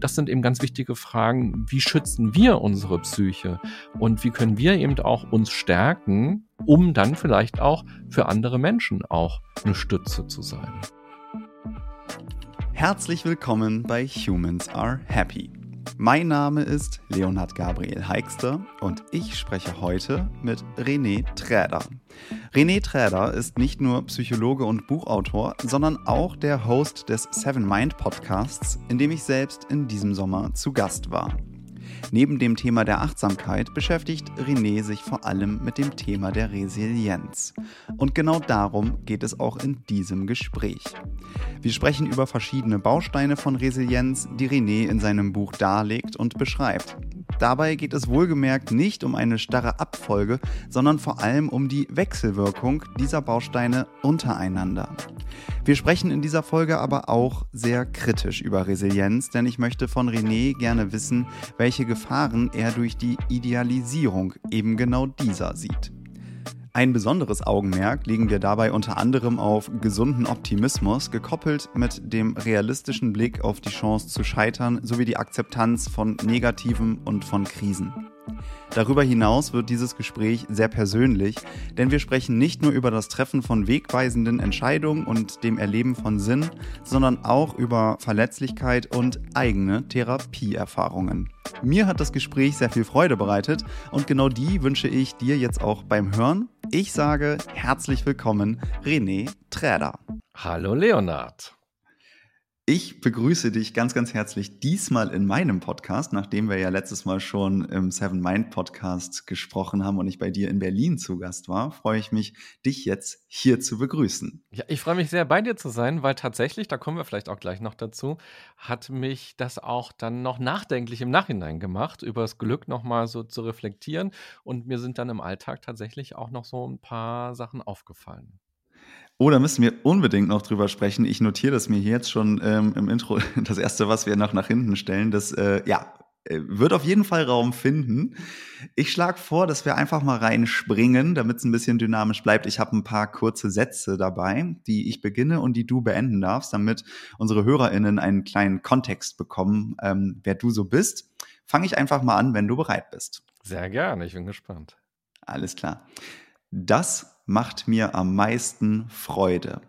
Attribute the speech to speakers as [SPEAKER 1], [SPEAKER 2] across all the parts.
[SPEAKER 1] Das sind eben ganz wichtige Fragen. Wie schützen wir unsere Psyche? Und wie können wir eben auch uns stärken, um dann vielleicht auch für andere Menschen auch eine Stütze zu sein?
[SPEAKER 2] Herzlich willkommen bei Humans Are Happy. Mein Name ist Leonhard Gabriel Heikster und ich spreche heute mit René Träder. René Träder ist nicht nur Psychologe und Buchautor, sondern auch der Host des Seven Mind Podcasts, in dem ich selbst in diesem Sommer zu Gast war. Neben dem Thema der Achtsamkeit beschäftigt René sich vor allem mit dem Thema der Resilienz. Und genau darum geht es auch in diesem Gespräch. Wir sprechen über verschiedene Bausteine von Resilienz, die René in seinem Buch darlegt und beschreibt. Dabei geht es wohlgemerkt nicht um eine starre Abfolge, sondern vor allem um die Wechselwirkung dieser Bausteine untereinander. Wir sprechen in dieser Folge aber auch sehr kritisch über Resilienz, denn ich möchte von René gerne wissen, welche Gefahren er durch die Idealisierung eben genau dieser sieht. Ein besonderes Augenmerk legen wir dabei unter anderem auf gesunden Optimismus, gekoppelt mit dem realistischen Blick auf die Chance zu scheitern sowie die Akzeptanz von Negativem und von Krisen. Darüber hinaus wird dieses Gespräch sehr persönlich, denn wir sprechen nicht nur über das Treffen von wegweisenden Entscheidungen und dem Erleben von Sinn, sondern auch über Verletzlichkeit und eigene Therapieerfahrungen. Mir hat das Gespräch sehr viel Freude bereitet und genau die wünsche ich dir jetzt auch beim Hören. Ich sage herzlich willkommen, René Träder.
[SPEAKER 1] Hallo Leonard.
[SPEAKER 2] Ich begrüße dich ganz, ganz herzlich diesmal in meinem Podcast, nachdem wir ja letztes Mal schon im Seven Mind Podcast gesprochen haben und ich bei dir in Berlin zu Gast war, freue ich mich, dich jetzt hier zu begrüßen.
[SPEAKER 1] Ja, ich freue mich sehr, bei dir zu sein, weil tatsächlich, da kommen wir vielleicht auch gleich noch dazu, hat mich das auch dann noch nachdenklich im Nachhinein gemacht, über das Glück nochmal so zu reflektieren und mir sind dann im Alltag tatsächlich auch noch so ein paar Sachen aufgefallen.
[SPEAKER 2] Oh, da müssen wir unbedingt noch drüber sprechen. Ich notiere das mir hier jetzt schon ähm, im Intro. Das erste, was wir noch nach hinten stellen, das äh, ja, äh, wird auf jeden Fall Raum finden. Ich schlage vor, dass wir einfach mal reinspringen, damit es ein bisschen dynamisch bleibt. Ich habe ein paar kurze Sätze dabei, die ich beginne und die du beenden darfst, damit unsere HörerInnen einen kleinen Kontext bekommen, ähm, wer du so bist. Fange ich einfach mal an, wenn du bereit bist.
[SPEAKER 1] Sehr gerne, ich bin gespannt.
[SPEAKER 2] Alles klar. Das macht mir am meisten Freude?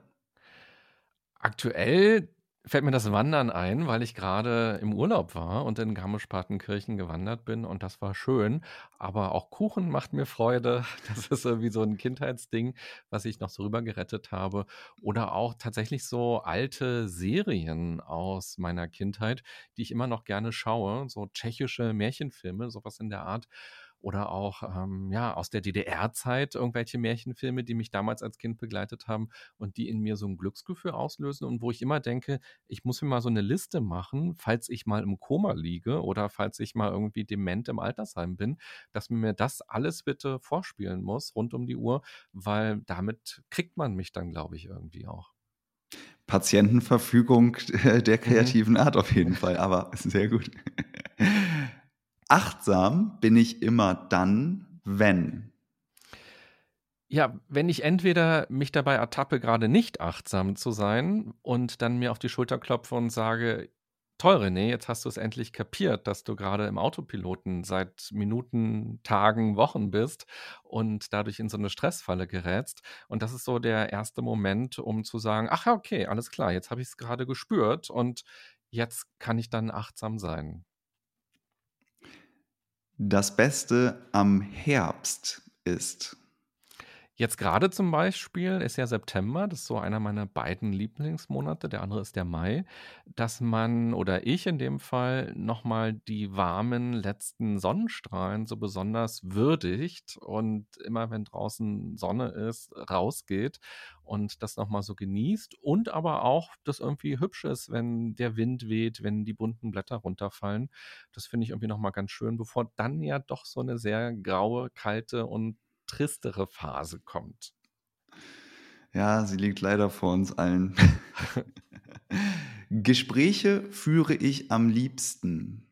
[SPEAKER 1] Aktuell fällt mir das Wandern ein, weil ich gerade im Urlaub war und in Garmisch-Partenkirchen gewandert bin und das war schön. Aber auch Kuchen macht mir Freude. Das ist irgendwie so ein Kindheitsding, was ich noch so rüber gerettet habe. Oder auch tatsächlich so alte Serien aus meiner Kindheit, die ich immer noch gerne schaue. So tschechische Märchenfilme, sowas in der Art oder auch ähm, ja aus der DDR-Zeit irgendwelche Märchenfilme, die mich damals als Kind begleitet haben und die in mir so ein Glücksgefühl auslösen und wo ich immer denke, ich muss mir mal so eine Liste machen, falls ich mal im Koma liege oder falls ich mal irgendwie dement im Altersheim bin, dass mir das alles bitte vorspielen muss rund um die Uhr, weil damit kriegt man mich dann, glaube ich, irgendwie auch.
[SPEAKER 2] Patientenverfügung der mhm. kreativen mhm. Art auf jeden Fall, aber sehr gut. Achtsam bin ich immer dann, wenn.
[SPEAKER 1] Ja, wenn ich entweder mich dabei ertappe, gerade nicht achtsam zu sein und dann mir auf die Schulter klopfe und sage, toll, René, jetzt hast du es endlich kapiert, dass du gerade im Autopiloten seit Minuten, Tagen, Wochen bist und dadurch in so eine Stressfalle gerätst. Und das ist so der erste Moment, um zu sagen, ach ja, okay, alles klar, jetzt habe ich es gerade gespürt und jetzt kann ich dann achtsam sein.
[SPEAKER 2] Das Beste am Herbst ist.
[SPEAKER 1] Jetzt gerade zum Beispiel ist ja September, das ist so einer meiner beiden Lieblingsmonate, der andere ist der Mai, dass man oder ich in dem Fall nochmal die warmen letzten Sonnenstrahlen so besonders würdigt und immer wenn draußen Sonne ist, rausgeht und das nochmal so genießt und aber auch das irgendwie hübsch ist, wenn der Wind weht, wenn die bunten Blätter runterfallen. Das finde ich irgendwie nochmal ganz schön, bevor dann ja doch so eine sehr graue, kalte und tristere Phase kommt.
[SPEAKER 2] Ja, sie liegt leider vor uns allen. Gespräche führe ich am liebsten.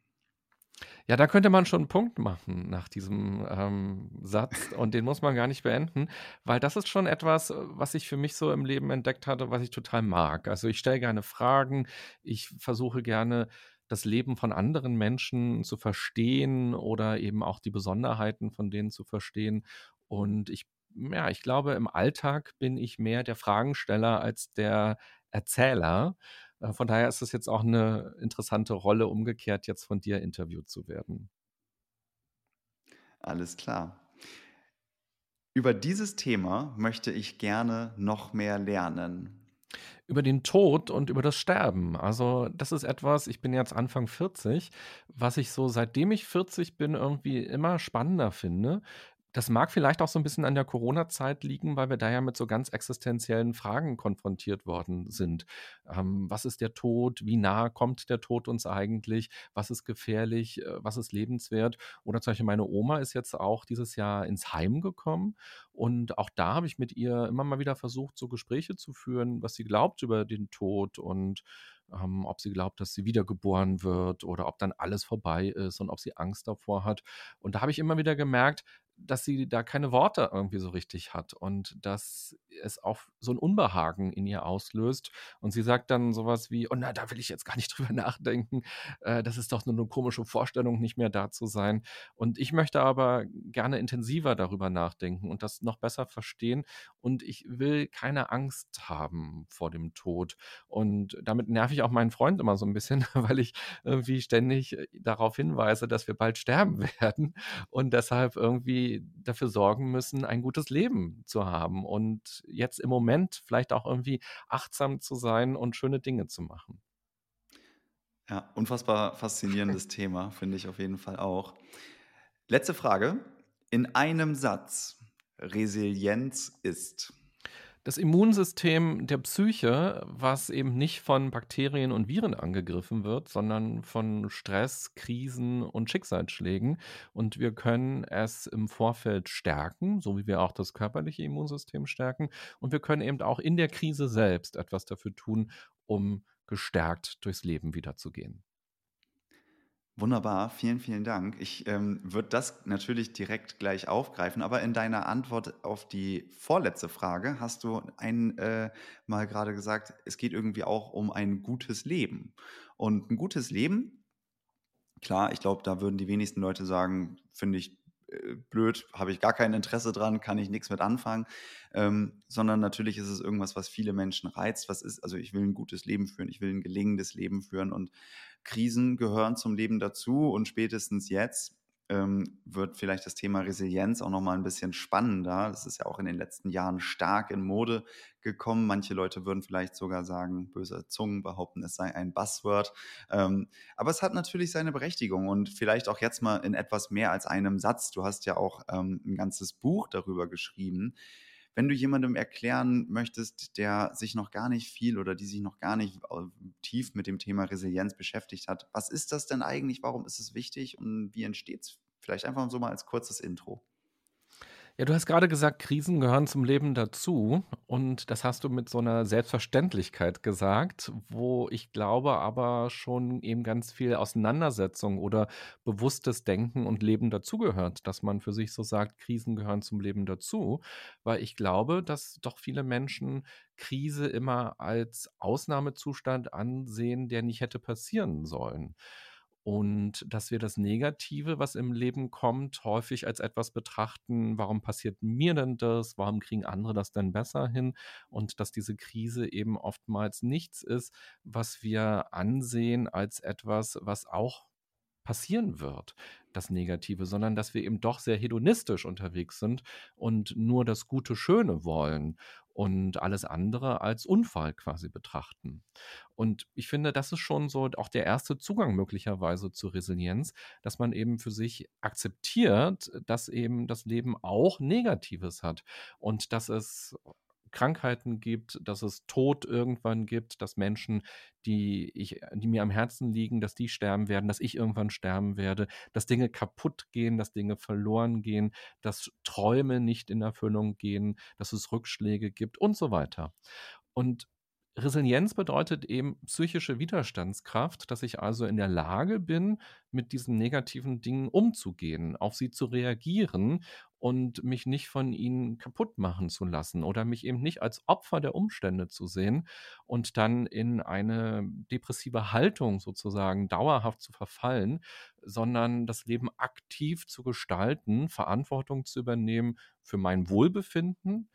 [SPEAKER 1] Ja, da könnte man schon einen Punkt machen nach diesem ähm, Satz und den muss man gar nicht beenden, weil das ist schon etwas, was ich für mich so im Leben entdeckt hatte, was ich total mag. Also ich stelle gerne Fragen, ich versuche gerne das Leben von anderen Menschen zu verstehen oder eben auch die Besonderheiten von denen zu verstehen. Und ich, ja, ich glaube, im Alltag bin ich mehr der Fragensteller als der Erzähler. Äh, von daher ist es jetzt auch eine interessante Rolle, umgekehrt jetzt von dir interviewt zu werden.
[SPEAKER 2] Alles klar. Über dieses Thema möchte ich gerne noch mehr lernen.
[SPEAKER 1] Über den Tod und über das Sterben. Also, das ist etwas, ich bin jetzt Anfang 40, was ich so seitdem ich 40 bin irgendwie immer spannender finde, das mag vielleicht auch so ein bisschen an der Corona-Zeit liegen, weil wir da ja mit so ganz existenziellen Fragen konfrontiert worden sind. Ähm, was ist der Tod? Wie nah kommt der Tod uns eigentlich? Was ist gefährlich? Äh, was ist lebenswert? Oder zum Beispiel meine Oma ist jetzt auch dieses Jahr ins Heim gekommen und auch da habe ich mit ihr immer mal wieder versucht, so Gespräche zu führen, was sie glaubt über den Tod und ähm, ob sie glaubt, dass sie wiedergeboren wird oder ob dann alles vorbei ist und ob sie Angst davor hat. Und da habe ich immer wieder gemerkt, dass sie da keine Worte irgendwie so richtig hat und dass es auch so ein Unbehagen in ihr auslöst. Und sie sagt dann sowas wie, oh na, da will ich jetzt gar nicht drüber nachdenken. Äh, das ist doch nur eine komische Vorstellung, nicht mehr da zu sein. Und ich möchte aber gerne intensiver darüber nachdenken und das noch besser verstehen. Und ich will keine Angst haben vor dem Tod. Und damit nerv ich auch meinen Freund immer so ein bisschen, weil ich irgendwie ständig äh, darauf hinweise, dass wir bald sterben werden und deshalb irgendwie dafür sorgen müssen, ein gutes Leben zu haben und jetzt im Moment vielleicht auch irgendwie achtsam zu sein und schöne Dinge zu machen.
[SPEAKER 2] Ja, unfassbar faszinierendes Thema, finde ich auf jeden Fall auch. Letzte Frage. In einem Satz. Resilienz ist
[SPEAKER 1] das Immunsystem der Psyche, was eben nicht von Bakterien und Viren angegriffen wird, sondern von Stress, Krisen und Schicksalsschlägen. Und wir können es im Vorfeld stärken, so wie wir auch das körperliche Immunsystem stärken. Und wir können eben auch in der Krise selbst etwas dafür tun, um gestärkt durchs Leben wiederzugehen.
[SPEAKER 2] Wunderbar, vielen, vielen Dank. Ich ähm, würde das natürlich direkt gleich aufgreifen, aber in deiner Antwort auf die vorletzte Frage hast du einmal äh, gerade gesagt, es geht irgendwie auch um ein gutes Leben. Und ein gutes Leben, klar, ich glaube, da würden die wenigsten Leute sagen, finde ich äh, blöd, habe ich gar kein Interesse dran, kann ich nichts mit anfangen, ähm, sondern natürlich ist es irgendwas, was viele Menschen reizt. Was ist, also ich will ein gutes Leben führen, ich will ein gelingendes Leben führen und Krisen gehören zum Leben dazu und spätestens jetzt ähm, wird vielleicht das Thema Resilienz auch noch mal ein bisschen spannender. Das ist ja auch in den letzten Jahren stark in Mode gekommen. Manche Leute würden vielleicht sogar sagen, böse Zungen behaupten, es sei ein Buzzword. Ähm, aber es hat natürlich seine Berechtigung und vielleicht auch jetzt mal in etwas mehr als einem Satz. Du hast ja auch ähm, ein ganzes Buch darüber geschrieben. Wenn du jemandem erklären möchtest, der sich noch gar nicht viel oder die sich noch gar nicht äh, tief mit dem Thema Resilienz beschäftigt hat, was ist das denn eigentlich? Warum ist es wichtig und wie entsteht es? Vielleicht einfach so mal als kurzes Intro.
[SPEAKER 1] Ja, du hast gerade gesagt, Krisen gehören zum Leben dazu. Und das hast du mit so einer Selbstverständlichkeit gesagt, wo ich glaube aber schon eben ganz viel Auseinandersetzung oder bewusstes Denken und Leben dazugehört, dass man für sich so sagt, Krisen gehören zum Leben dazu. Weil ich glaube, dass doch viele Menschen Krise immer als Ausnahmezustand ansehen, der nicht hätte passieren sollen und dass wir das Negative, was im Leben kommt, häufig als etwas betrachten, warum passiert mir denn das, warum kriegen andere das denn besser hin? Und dass diese Krise eben oftmals nichts ist, was wir ansehen als etwas, was auch passieren wird, das Negative, sondern dass wir eben doch sehr hedonistisch unterwegs sind und nur das Gute, Schöne wollen und alles andere als Unfall quasi betrachten. Und ich finde, das ist schon so auch der erste Zugang möglicherweise zur Resilienz, dass man eben für sich akzeptiert, dass eben das Leben auch Negatives hat und dass es Krankheiten gibt, dass es Tod irgendwann gibt, dass Menschen, die, ich, die mir am Herzen liegen, dass die sterben werden, dass ich irgendwann sterben werde, dass Dinge kaputt gehen, dass Dinge verloren gehen, dass Träume nicht in Erfüllung gehen, dass es Rückschläge gibt und so weiter. Und Resilienz bedeutet eben psychische Widerstandskraft, dass ich also in der Lage bin, mit diesen negativen Dingen umzugehen, auf sie zu reagieren und mich nicht von ihnen kaputt machen zu lassen oder mich eben nicht als Opfer der Umstände zu sehen und dann in eine depressive Haltung sozusagen dauerhaft zu verfallen, sondern das Leben aktiv zu gestalten, Verantwortung zu übernehmen für mein Wohlbefinden,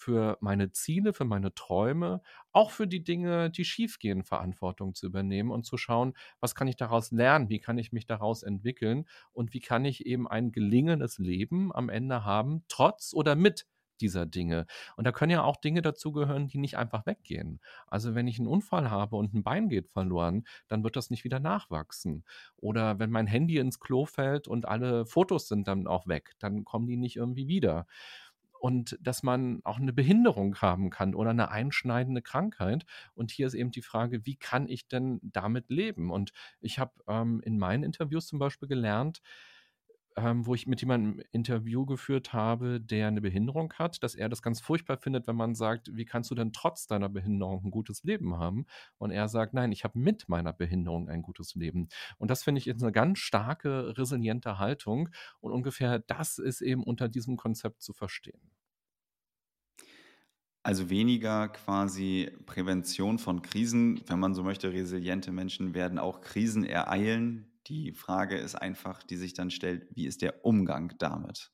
[SPEAKER 1] für meine Ziele, für meine Träume, auch für die Dinge, die schiefgehen, Verantwortung zu übernehmen und zu schauen, was kann ich daraus lernen, wie kann ich mich daraus entwickeln und wie kann ich eben ein gelingendes Leben am Ende haben, trotz oder mit dieser Dinge. Und da können ja auch Dinge dazugehören, die nicht einfach weggehen. Also wenn ich einen Unfall habe und ein Bein geht verloren, dann wird das nicht wieder nachwachsen. Oder wenn mein Handy ins Klo fällt und alle Fotos sind dann auch weg, dann kommen die nicht irgendwie wieder und dass man auch eine Behinderung haben kann oder eine einschneidende Krankheit. Und hier ist eben die Frage, wie kann ich denn damit leben? Und ich habe ähm, in meinen Interviews zum Beispiel gelernt, ähm, wo ich mit jemandem ein Interview geführt habe, der eine Behinderung hat, dass er das ganz furchtbar findet, wenn man sagt, wie kannst du denn trotz deiner Behinderung ein gutes Leben haben? Und er sagt, nein, ich habe mit meiner Behinderung ein gutes Leben. Und das finde ich ist eine ganz starke, resiliente Haltung. Und ungefähr das ist eben unter diesem Konzept zu verstehen.
[SPEAKER 2] Also weniger quasi Prävention von Krisen, wenn man so möchte, resiliente Menschen werden auch Krisen ereilen, die Frage ist einfach, die sich dann stellt, wie ist der Umgang damit?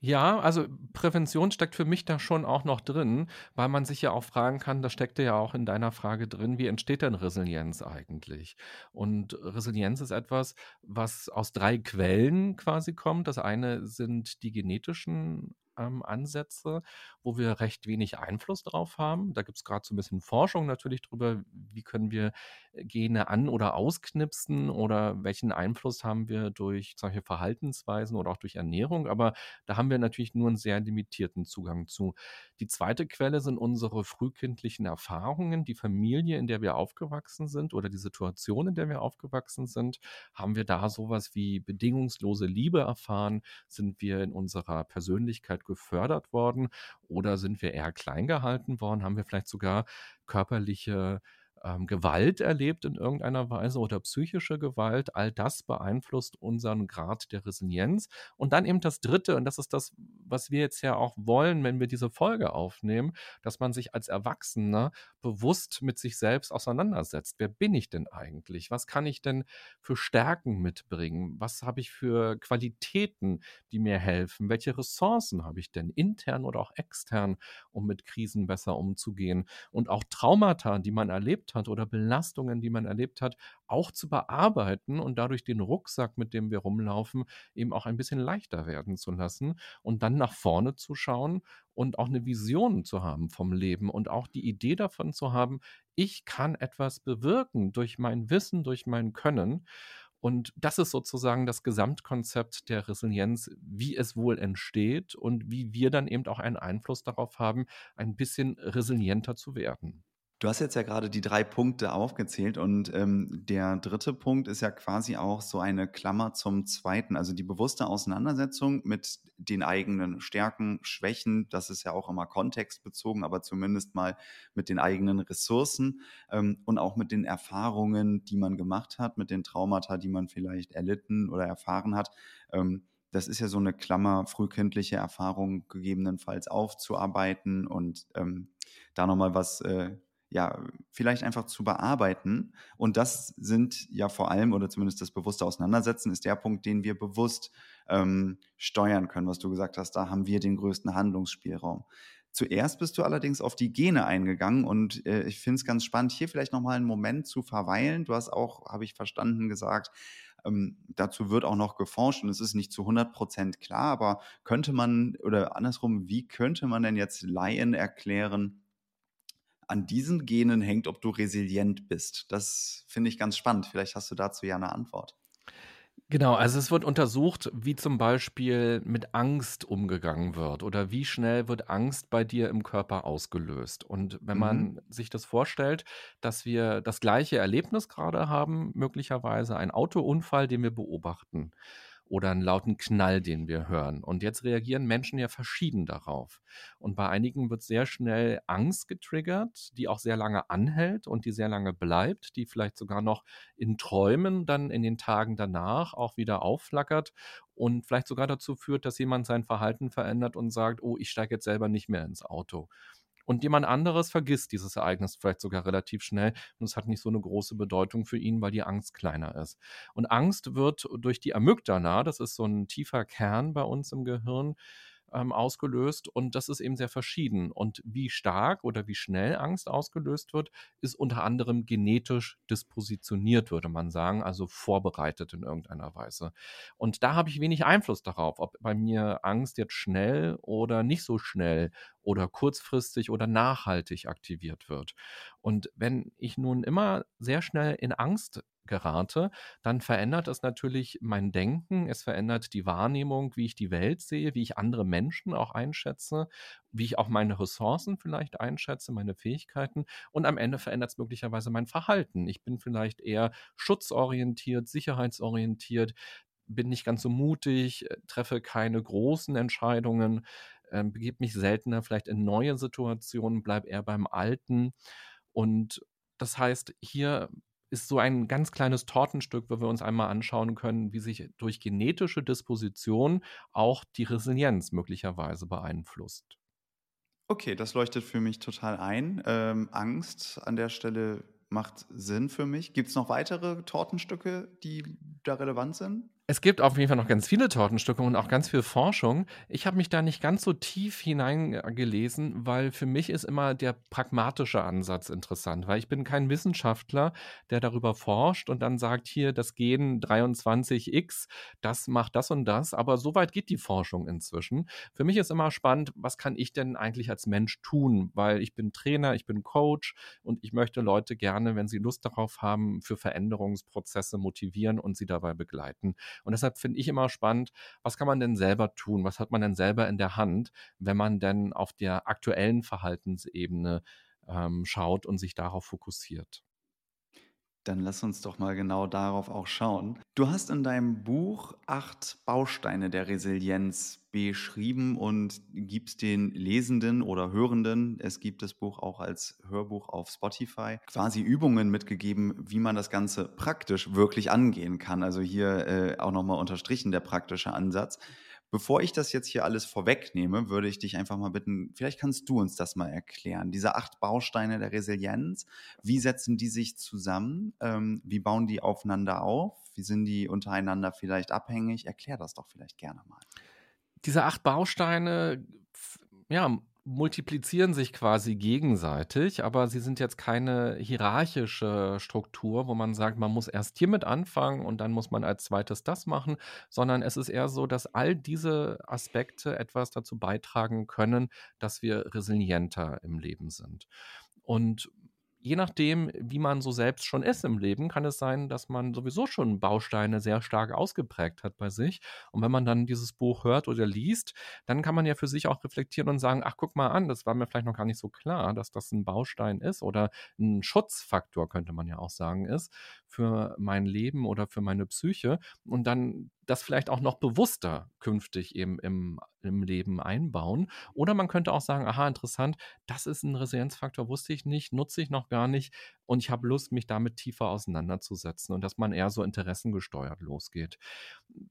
[SPEAKER 1] Ja, also Prävention steckt für mich da schon auch noch drin, weil man sich ja auch fragen kann, das steckte ja auch in deiner Frage drin, wie entsteht denn Resilienz eigentlich? Und Resilienz ist etwas, was aus drei Quellen quasi kommt. Das eine sind die genetischen ähm, Ansätze, wo wir recht wenig Einfluss drauf haben. Da gibt es gerade so ein bisschen Forschung natürlich drüber, wie können wir äh, Gene an- oder ausknipsen oder welchen Einfluss haben wir durch solche Verhaltensweisen oder auch durch Ernährung. Aber da haben wir natürlich nur einen sehr limitierten Zugang zu. Die zweite Quelle sind unsere frühkindlichen Erfahrungen, die Familie, in der wir aufgewachsen sind oder die Situation, in der wir aufgewachsen sind. Haben wir da sowas wie bedingungslose Liebe erfahren? Sind wir in unserer Persönlichkeit gefördert worden oder sind wir eher klein gehalten worden? Haben wir vielleicht sogar körperliche ähm, Gewalt erlebt in irgendeiner Weise oder psychische Gewalt, all das beeinflusst unseren Grad der Resilienz. Und dann eben das Dritte, und das ist das, was wir jetzt ja auch wollen, wenn wir diese Folge aufnehmen, dass man sich als Erwachsener bewusst mit sich selbst auseinandersetzt. Wer bin ich denn eigentlich? Was kann ich denn für Stärken mitbringen? Was habe ich für Qualitäten, die mir helfen? Welche Ressourcen habe ich denn intern oder auch extern, um mit Krisen besser umzugehen? Und auch Traumata, die man erlebt hat oder Belastungen, die man erlebt hat, auch zu bearbeiten und dadurch den Rucksack, mit dem wir rumlaufen, eben auch ein bisschen leichter werden zu lassen und dann nach vorne zu schauen und auch eine Vision zu haben vom Leben und auch die Idee davon zu haben, ich kann etwas bewirken durch mein Wissen, durch mein Können. Und das ist sozusagen das Gesamtkonzept der Resilienz, wie es wohl entsteht und wie wir dann eben auch einen Einfluss darauf haben, ein bisschen resilienter zu werden.
[SPEAKER 2] Du hast jetzt ja gerade die drei Punkte aufgezählt und ähm, der dritte Punkt ist ja quasi auch so eine Klammer zum zweiten, also die bewusste Auseinandersetzung mit den eigenen Stärken, Schwächen, das ist ja auch immer kontextbezogen, aber zumindest mal mit den eigenen Ressourcen ähm, und auch mit den Erfahrungen, die man gemacht hat, mit den Traumata, die man vielleicht erlitten oder erfahren hat. Ähm, das ist ja so eine Klammer, frühkindliche Erfahrung gegebenenfalls aufzuarbeiten und ähm, da nochmal was äh, ja, vielleicht einfach zu bearbeiten. Und das sind ja vor allem, oder zumindest das bewusste Auseinandersetzen, ist der Punkt, den wir bewusst ähm, steuern können, was du gesagt hast. Da haben wir den größten Handlungsspielraum. Zuerst bist du allerdings auf die Gene eingegangen und äh, ich finde es ganz spannend, hier vielleicht nochmal einen Moment zu verweilen. Du hast auch, habe ich verstanden, gesagt, ähm, dazu wird auch noch geforscht und es ist nicht zu 100 Prozent klar, aber könnte man, oder andersrum, wie könnte man denn jetzt Laien erklären, an diesen Genen hängt, ob du resilient bist. Das finde ich ganz spannend. Vielleicht hast du dazu ja eine Antwort.
[SPEAKER 1] Genau, also es wird untersucht, wie zum Beispiel mit Angst umgegangen wird oder wie schnell wird Angst bei dir im Körper ausgelöst. Und wenn man mhm. sich das vorstellt, dass wir das gleiche Erlebnis gerade haben, möglicherweise ein Autounfall, den wir beobachten oder einen lauten Knall, den wir hören. Und jetzt reagieren Menschen ja verschieden darauf. Und bei einigen wird sehr schnell Angst getriggert, die auch sehr lange anhält und die sehr lange bleibt, die vielleicht sogar noch in Träumen dann in den Tagen danach auch wieder aufflackert und vielleicht sogar dazu führt, dass jemand sein Verhalten verändert und sagt, oh, ich steige jetzt selber nicht mehr ins Auto. Und jemand anderes vergisst dieses Ereignis vielleicht sogar relativ schnell und es hat nicht so eine große Bedeutung für ihn, weil die Angst kleiner ist. Und Angst wird durch die Amygdala, das ist so ein tiefer Kern bei uns im Gehirn, ähm, ausgelöst und das ist eben sehr verschieden. Und wie stark oder wie schnell Angst ausgelöst wird, ist unter anderem genetisch dispositioniert, würde man sagen, also vorbereitet in irgendeiner Weise. Und da habe ich wenig Einfluss darauf, ob bei mir Angst jetzt schnell oder nicht so schnell oder kurzfristig oder nachhaltig aktiviert wird. Und wenn ich nun immer sehr schnell in Angst gerate, dann verändert es natürlich mein Denken, es verändert die Wahrnehmung, wie ich die Welt sehe, wie ich andere Menschen auch einschätze, wie ich auch meine Ressourcen vielleicht einschätze, meine Fähigkeiten und am Ende verändert es möglicherweise mein Verhalten. Ich bin vielleicht eher schutzorientiert, sicherheitsorientiert, bin nicht ganz so mutig, äh, treffe keine großen Entscheidungen, äh, begebe mich seltener vielleicht in neue Situationen, bleibe eher beim Alten. Und das heißt, hier ist so ein ganz kleines Tortenstück, wo wir uns einmal anschauen können, wie sich durch genetische Disposition auch die Resilienz möglicherweise beeinflusst.
[SPEAKER 2] Okay, das leuchtet für mich total ein. Ähm, Angst an der Stelle macht Sinn für mich. Gibt es noch weitere Tortenstücke, die da relevant sind?
[SPEAKER 1] Es gibt auf jeden Fall noch ganz viele Tortenstücke und auch ganz viel Forschung. Ich habe mich da nicht ganz so tief hineingelesen, weil für mich ist immer der pragmatische Ansatz interessant, weil ich bin kein Wissenschaftler, der darüber forscht und dann sagt, hier das Gen 23x, das macht das und das, aber so weit geht die Forschung inzwischen. Für mich ist immer spannend, was kann ich denn eigentlich als Mensch tun, weil ich bin Trainer, ich bin Coach und ich möchte Leute gerne, wenn sie Lust darauf haben, für Veränderungsprozesse motivieren und sie dabei begleiten. Und deshalb finde ich immer spannend, was kann man denn selber tun? Was hat man denn selber in der Hand, wenn man denn auf der aktuellen Verhaltensebene ähm, schaut und sich darauf fokussiert?
[SPEAKER 2] Dann lass uns doch mal genau darauf auch schauen. Du hast in deinem Buch acht Bausteine der Resilienz beschrieben und gibst den Lesenden oder Hörenden, es gibt das Buch auch als Hörbuch auf Spotify, quasi Übungen mitgegeben, wie man das Ganze praktisch wirklich angehen kann. Also hier äh, auch nochmal unterstrichen der praktische Ansatz. Bevor ich das jetzt hier alles vorwegnehme, würde ich dich einfach mal bitten, vielleicht kannst du uns das mal erklären. Diese acht Bausteine der Resilienz, wie setzen die sich zusammen? Ähm, wie bauen die aufeinander auf? Wie sind die untereinander vielleicht abhängig? Erklär das doch vielleicht gerne mal.
[SPEAKER 1] Diese acht Bausteine, ja, multiplizieren sich quasi gegenseitig, aber sie sind jetzt keine hierarchische Struktur, wo man sagt, man muss erst hiermit anfangen und dann muss man als zweites das machen, sondern es ist eher so, dass all diese Aspekte etwas dazu beitragen können, dass wir resilienter im Leben sind. Und je nachdem, wie man so selbst schon ist im Leben, kann es sein, dass man sowieso schon Bausteine sehr stark ausgeprägt hat bei sich. Und wenn man dann dieses Buch hört oder liest, dann kann man ja für sich auch reflektieren und sagen, ach, guck mal an, das war mir vielleicht noch gar nicht so klar, dass das ein Baustein ist oder ein Schutzfaktor, könnte man ja auch sagen, ist für mein Leben oder für meine Psyche. Und dann das vielleicht auch noch bewusster künftig eben im, im Leben einbauen. Oder man könnte auch sagen, aha, interessant, das ist ein Resilienzfaktor, wusste ich nicht, nutze ich noch gar nicht und ich habe Lust, mich damit tiefer auseinanderzusetzen und dass man eher so interessengesteuert losgeht.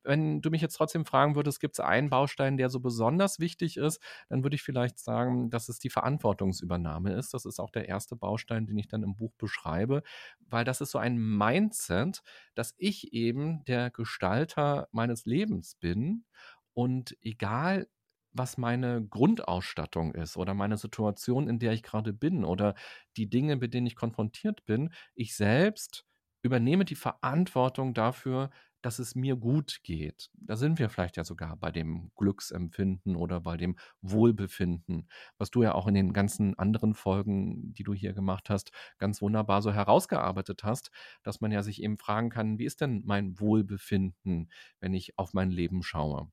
[SPEAKER 1] Wenn du mich jetzt trotzdem fragen würdest, gibt es einen Baustein, der so besonders wichtig ist, dann würde ich vielleicht sagen, dass es die Verantwortungsübernahme ist. Das ist auch der erste Baustein, den ich dann im Buch beschreibe, weil das ist so ein Mindset, dass ich eben der Gestalter meines Lebens bin und egal was meine Grundausstattung ist oder meine Situation, in der ich gerade bin oder die Dinge, mit denen ich konfrontiert bin. Ich selbst übernehme die Verantwortung dafür, dass es mir gut geht. Da sind wir vielleicht ja sogar bei dem Glücksempfinden oder bei dem Wohlbefinden, was du ja auch in den ganzen anderen Folgen, die du hier gemacht hast, ganz wunderbar so herausgearbeitet hast, dass man ja sich eben fragen kann, wie ist denn mein Wohlbefinden, wenn ich auf mein Leben schaue?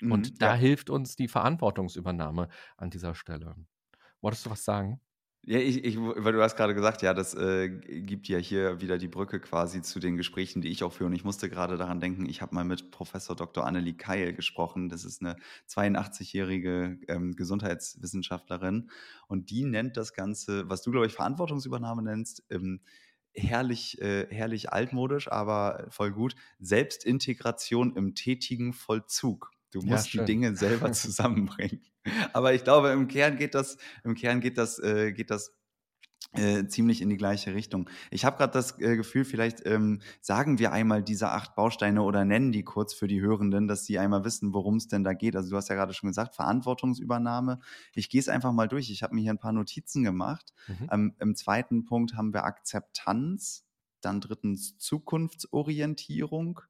[SPEAKER 1] Und mhm, da ja. hilft uns die Verantwortungsübernahme an dieser Stelle. Wolltest du was sagen?
[SPEAKER 2] Ja, ich, ich, weil du hast gerade gesagt, ja, das äh, gibt ja hier wieder die Brücke quasi zu den Gesprächen, die ich auch führe. Und ich musste gerade daran denken, ich habe mal mit Professor Dr. Annelie Keil gesprochen. Das ist eine 82-jährige ähm, Gesundheitswissenschaftlerin. Und die nennt das Ganze, was du, glaube ich, Verantwortungsübernahme nennst, ähm, herrlich, äh, herrlich altmodisch, aber voll gut. Selbstintegration im tätigen Vollzug. Du musst ja, die Dinge selber zusammenbringen. Aber ich glaube, im Kern geht das, im Kern geht das, äh, geht das äh, ziemlich in die gleiche Richtung. Ich habe gerade das äh, Gefühl, vielleicht ähm, sagen wir einmal diese acht Bausteine oder nennen die kurz für die Hörenden, dass sie einmal wissen, worum es denn da geht. Also du hast ja gerade schon gesagt, Verantwortungsübernahme. Ich gehe es einfach mal durch. Ich habe mir hier ein paar Notizen gemacht. Mhm. Ähm, Im zweiten Punkt haben wir Akzeptanz, dann drittens Zukunftsorientierung,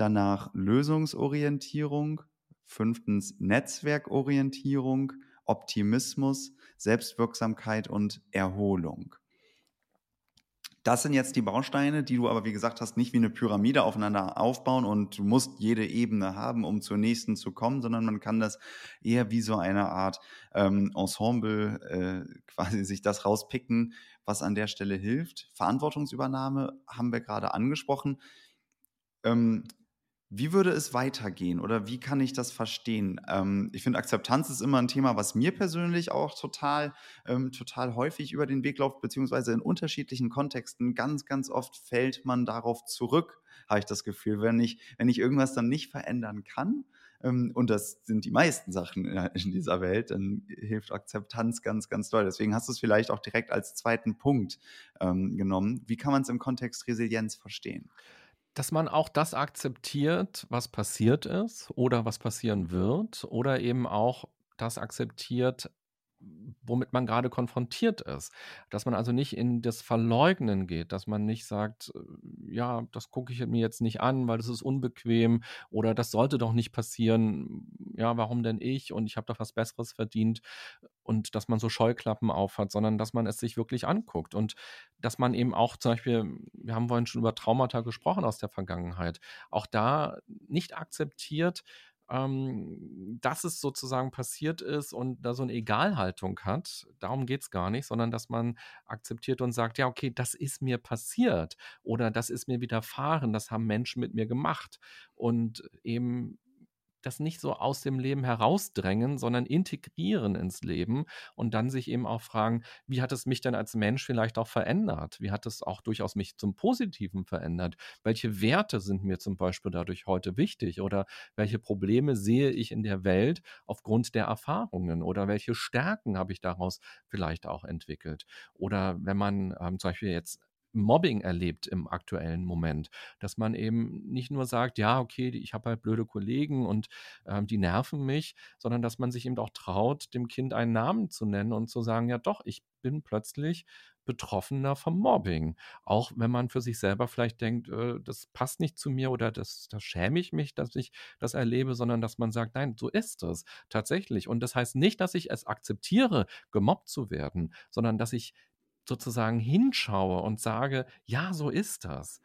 [SPEAKER 2] danach Lösungsorientierung, fünftens Netzwerkorientierung, Optimismus, Selbstwirksamkeit und Erholung. Das sind jetzt die Bausteine, die du aber, wie gesagt hast, nicht wie eine Pyramide aufeinander aufbauen und du musst jede Ebene haben, um zur nächsten zu kommen, sondern man kann das eher wie so eine Art ähm, Ensemble äh, quasi sich das rauspicken, was an der Stelle hilft. Verantwortungsübernahme haben wir gerade angesprochen. Ähm, wie würde es weitergehen oder wie kann ich das verstehen? Ähm, ich finde, Akzeptanz ist immer ein Thema, was mir persönlich auch total, ähm, total häufig über den Weg läuft, beziehungsweise in unterschiedlichen Kontexten. Ganz, ganz oft fällt man darauf zurück, habe ich das Gefühl. Wenn ich, wenn ich irgendwas dann nicht verändern kann, ähm, und das sind die meisten Sachen in dieser Welt, dann hilft Akzeptanz ganz, ganz doll. Deswegen hast du es vielleicht auch direkt als zweiten Punkt ähm, genommen. Wie kann man es im Kontext Resilienz verstehen?
[SPEAKER 1] Dass man auch das akzeptiert, was passiert ist oder was passieren wird oder eben auch das akzeptiert, womit man gerade konfrontiert ist. Dass man also nicht in das Verleugnen geht, dass man nicht sagt, äh, ja, das gucke ich mir jetzt nicht an, weil das ist unbequem oder das sollte doch nicht passieren. Ja, warum denn ich? Und ich habe doch was Besseres verdient. Und dass man so Scheuklappen aufhat, sondern dass man es sich wirklich anguckt. Und dass man eben auch zum Beispiel, wir haben vorhin schon über Traumata gesprochen aus der Vergangenheit, auch da nicht akzeptiert, ähm, dass es sozusagen passiert ist und da so eine Egalhaltung hat. Darum geht es gar nicht, sondern dass man akzeptiert und sagt, ja, okay, das ist mir passiert oder das ist mir widerfahren, das haben Menschen mit mir gemacht. Und eben das nicht so aus dem Leben herausdrängen, sondern integrieren ins Leben und dann sich eben auch fragen, wie hat es mich denn als Mensch vielleicht auch verändert? Wie hat es auch durchaus mich zum Positiven verändert? Welche Werte sind mir zum Beispiel dadurch heute wichtig? Oder welche Probleme sehe ich in der Welt aufgrund der Erfahrungen? Oder welche Stärken habe ich daraus vielleicht auch entwickelt? Oder wenn man ähm, zum Beispiel jetzt Mobbing erlebt im aktuellen Moment. Dass man eben nicht nur sagt, ja, okay, ich habe halt blöde Kollegen und ähm, die nerven mich, sondern dass man sich eben auch traut, dem Kind einen Namen zu nennen und zu sagen, ja doch, ich bin plötzlich Betroffener vom Mobbing. Auch wenn man für sich selber vielleicht denkt, äh, das passt nicht zu mir oder das, das schäme ich mich, dass ich das erlebe, sondern dass man sagt, nein, so ist es tatsächlich. Und das heißt nicht, dass ich es akzeptiere, gemobbt zu werden, sondern dass ich sozusagen hinschaue und sage, ja, so ist das.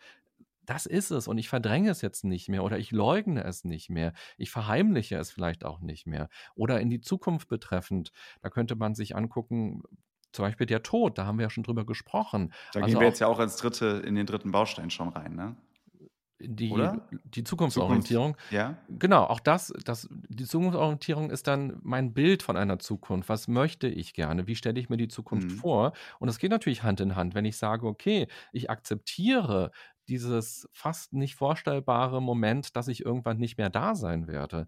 [SPEAKER 1] Das ist es und ich verdränge es jetzt nicht mehr oder ich leugne es nicht mehr. Ich verheimliche es vielleicht auch nicht mehr. Oder in die Zukunft betreffend, da könnte man sich angucken, zum Beispiel der Tod, da haben wir ja schon drüber gesprochen.
[SPEAKER 2] Da also gehen wir jetzt ja auch ins dritte, in den dritten Baustein schon rein, ne?
[SPEAKER 1] Die, Oder? die Zukunftsorientierung.
[SPEAKER 2] Zukunft, ja.
[SPEAKER 1] Genau, auch das, das, die Zukunftsorientierung ist dann mein Bild von einer Zukunft. Was möchte ich gerne? Wie stelle ich mir die Zukunft mhm. vor? Und das geht natürlich Hand in Hand, wenn ich sage, okay, ich akzeptiere dieses fast nicht vorstellbare Moment, dass ich irgendwann nicht mehr da sein werde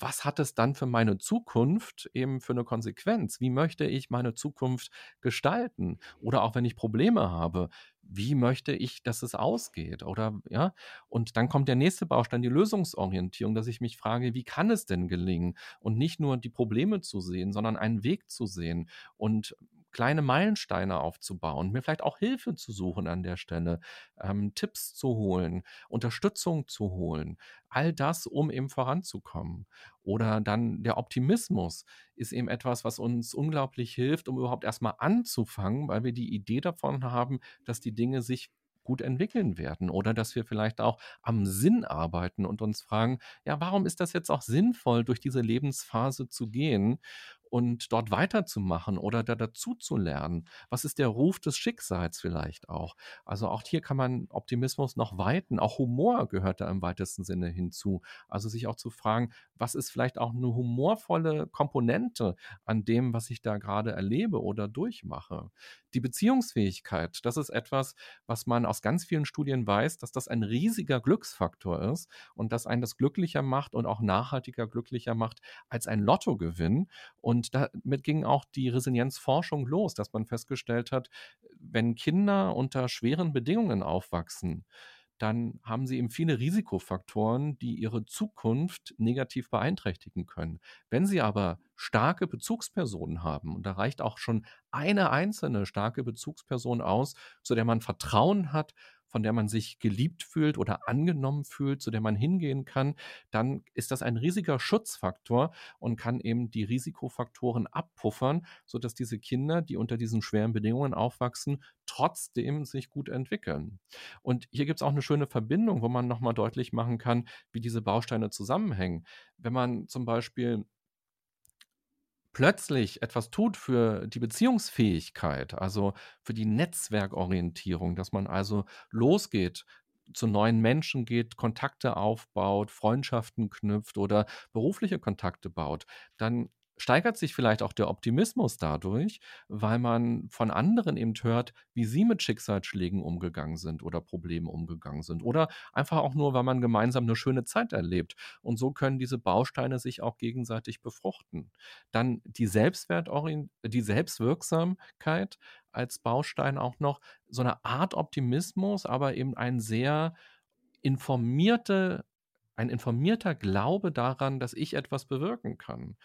[SPEAKER 1] was hat es dann für meine Zukunft eben für eine Konsequenz? Wie möchte ich meine Zukunft gestalten? Oder auch wenn ich Probleme habe, wie möchte ich, dass es ausgeht? Oder ja, und dann kommt der nächste Baustein, die Lösungsorientierung, dass ich mich frage, wie kann es denn gelingen? Und nicht nur die Probleme zu sehen, sondern einen Weg zu sehen und kleine Meilensteine aufzubauen, mir vielleicht auch Hilfe zu suchen an der Stelle, ähm, Tipps zu holen, Unterstützung zu holen, all das, um eben voranzukommen. Oder dann der Optimismus ist eben etwas, was uns unglaublich hilft, um überhaupt erstmal anzufangen, weil wir die Idee davon haben, dass die Dinge sich gut entwickeln werden oder dass wir vielleicht auch am Sinn arbeiten und uns fragen, ja, warum ist das jetzt auch sinnvoll, durch diese Lebensphase zu gehen? Und dort weiterzumachen oder da dazu zu lernen? Was ist der Ruf des Schicksals vielleicht auch? Also auch hier kann man Optimismus noch weiten. Auch Humor gehört da im weitesten Sinne hinzu. Also sich auch zu fragen, was ist vielleicht auch eine humorvolle Komponente an dem, was ich da gerade erlebe oder durchmache? Die Beziehungsfähigkeit, das ist etwas, was man aus ganz vielen Studien weiß, dass das ein riesiger Glücksfaktor ist und dass einen das glücklicher macht und auch nachhaltiger glücklicher macht als ein Lottogewinn. Und damit ging auch die Resilienzforschung los, dass man festgestellt hat, wenn Kinder unter schweren Bedingungen aufwachsen, dann haben sie eben viele Risikofaktoren, die ihre Zukunft negativ beeinträchtigen können. Wenn sie aber starke Bezugspersonen haben, und da reicht auch schon eine einzelne starke Bezugsperson aus, zu der man Vertrauen hat, von der man sich geliebt fühlt oder angenommen fühlt, zu der man hingehen kann, dann ist das ein riesiger Schutzfaktor und kann eben die Risikofaktoren abpuffern, sodass diese Kinder, die unter diesen schweren Bedingungen aufwachsen, trotzdem sich gut entwickeln. Und hier gibt es auch eine schöne Verbindung, wo man nochmal deutlich machen kann, wie diese Bausteine zusammenhängen. Wenn man zum Beispiel plötzlich etwas tut für die Beziehungsfähigkeit, also für die Netzwerkorientierung, dass man also losgeht, zu neuen Menschen geht, Kontakte aufbaut, Freundschaften knüpft oder berufliche Kontakte baut, dann steigert sich vielleicht auch der Optimismus dadurch, weil man von anderen eben hört, wie sie mit Schicksalsschlägen umgegangen sind oder Problemen umgegangen sind. Oder einfach auch nur, weil man gemeinsam eine schöne Zeit erlebt. Und so können diese Bausteine sich auch gegenseitig befruchten. Dann die Selbstwertorient die Selbstwirksamkeit als Baustein auch noch, so eine Art Optimismus, aber eben ein sehr informierte ein informierter Glaube daran, dass ich etwas bewirken kann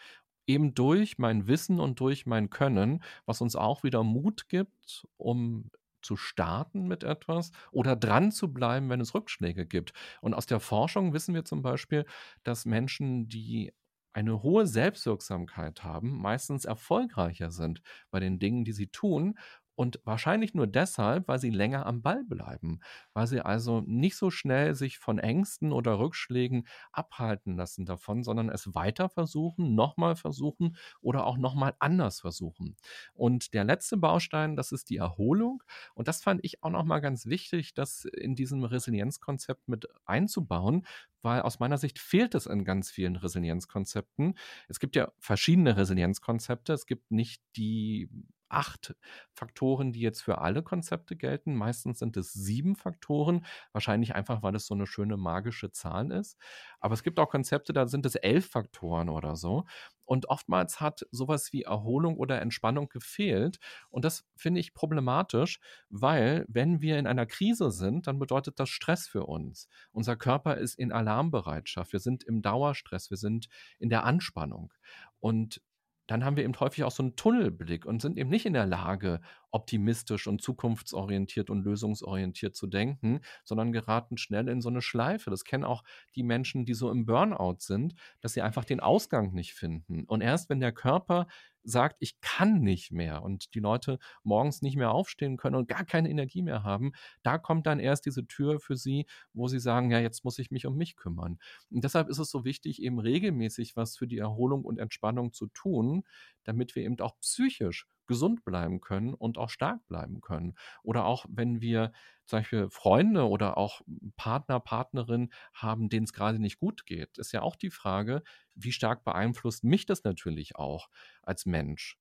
[SPEAKER 1] eben durch mein Wissen und durch mein Können, was uns auch wieder Mut gibt, um zu starten mit etwas oder dran zu bleiben, wenn es Rückschläge gibt. Und aus der Forschung wissen wir zum Beispiel, dass Menschen, die eine hohe Selbstwirksamkeit haben, meistens erfolgreicher sind bei den Dingen, die sie tun und wahrscheinlich nur deshalb, weil sie länger am Ball bleiben, weil sie also nicht so schnell sich von Ängsten oder Rückschlägen abhalten lassen davon, sondern es weiter versuchen, nochmal versuchen oder auch nochmal anders versuchen. Und der letzte Baustein, das ist die Erholung. Und das fand ich auch nochmal ganz wichtig, das in diesem Resilienzkonzept mit einzubauen, weil aus meiner Sicht fehlt es in ganz vielen Resilienzkonzepten. Es gibt ja verschiedene Resilienzkonzepte. Es gibt nicht die acht Faktoren, die jetzt für alle Konzepte gelten. Meistens sind es sieben Faktoren, wahrscheinlich einfach, weil es so eine schöne magische Zahl ist. Aber es gibt auch Konzepte, da sind es elf Faktoren oder so. Und oftmals hat sowas wie Erholung oder Entspannung gefehlt. Und das finde ich problematisch, weil wenn wir in einer Krise sind, dann bedeutet das Stress für uns. Unser Körper ist in Alarmbereitschaft. Wir sind im Dauerstress. Wir sind in der Anspannung. Und dann haben wir eben häufig auch so einen Tunnelblick und sind eben nicht in der Lage, optimistisch und zukunftsorientiert und lösungsorientiert zu denken, sondern geraten schnell in so eine Schleife. Das kennen auch die Menschen, die so im Burnout sind, dass sie einfach den Ausgang nicht finden. Und erst wenn der Körper sagt, ich kann nicht mehr und die Leute morgens nicht mehr aufstehen können und gar keine Energie mehr haben, da kommt dann erst diese Tür für sie, wo sie sagen, ja, jetzt muss ich mich um mich kümmern. Und deshalb ist es so wichtig, eben regelmäßig was für die Erholung und Entspannung zu tun, damit wir eben auch psychisch gesund bleiben können und auch stark bleiben können. Oder auch wenn wir zum Beispiel Freunde oder auch Partner, Partnerin haben, denen es gerade nicht gut geht, ist ja auch die Frage, wie stark beeinflusst mich das natürlich auch als Mensch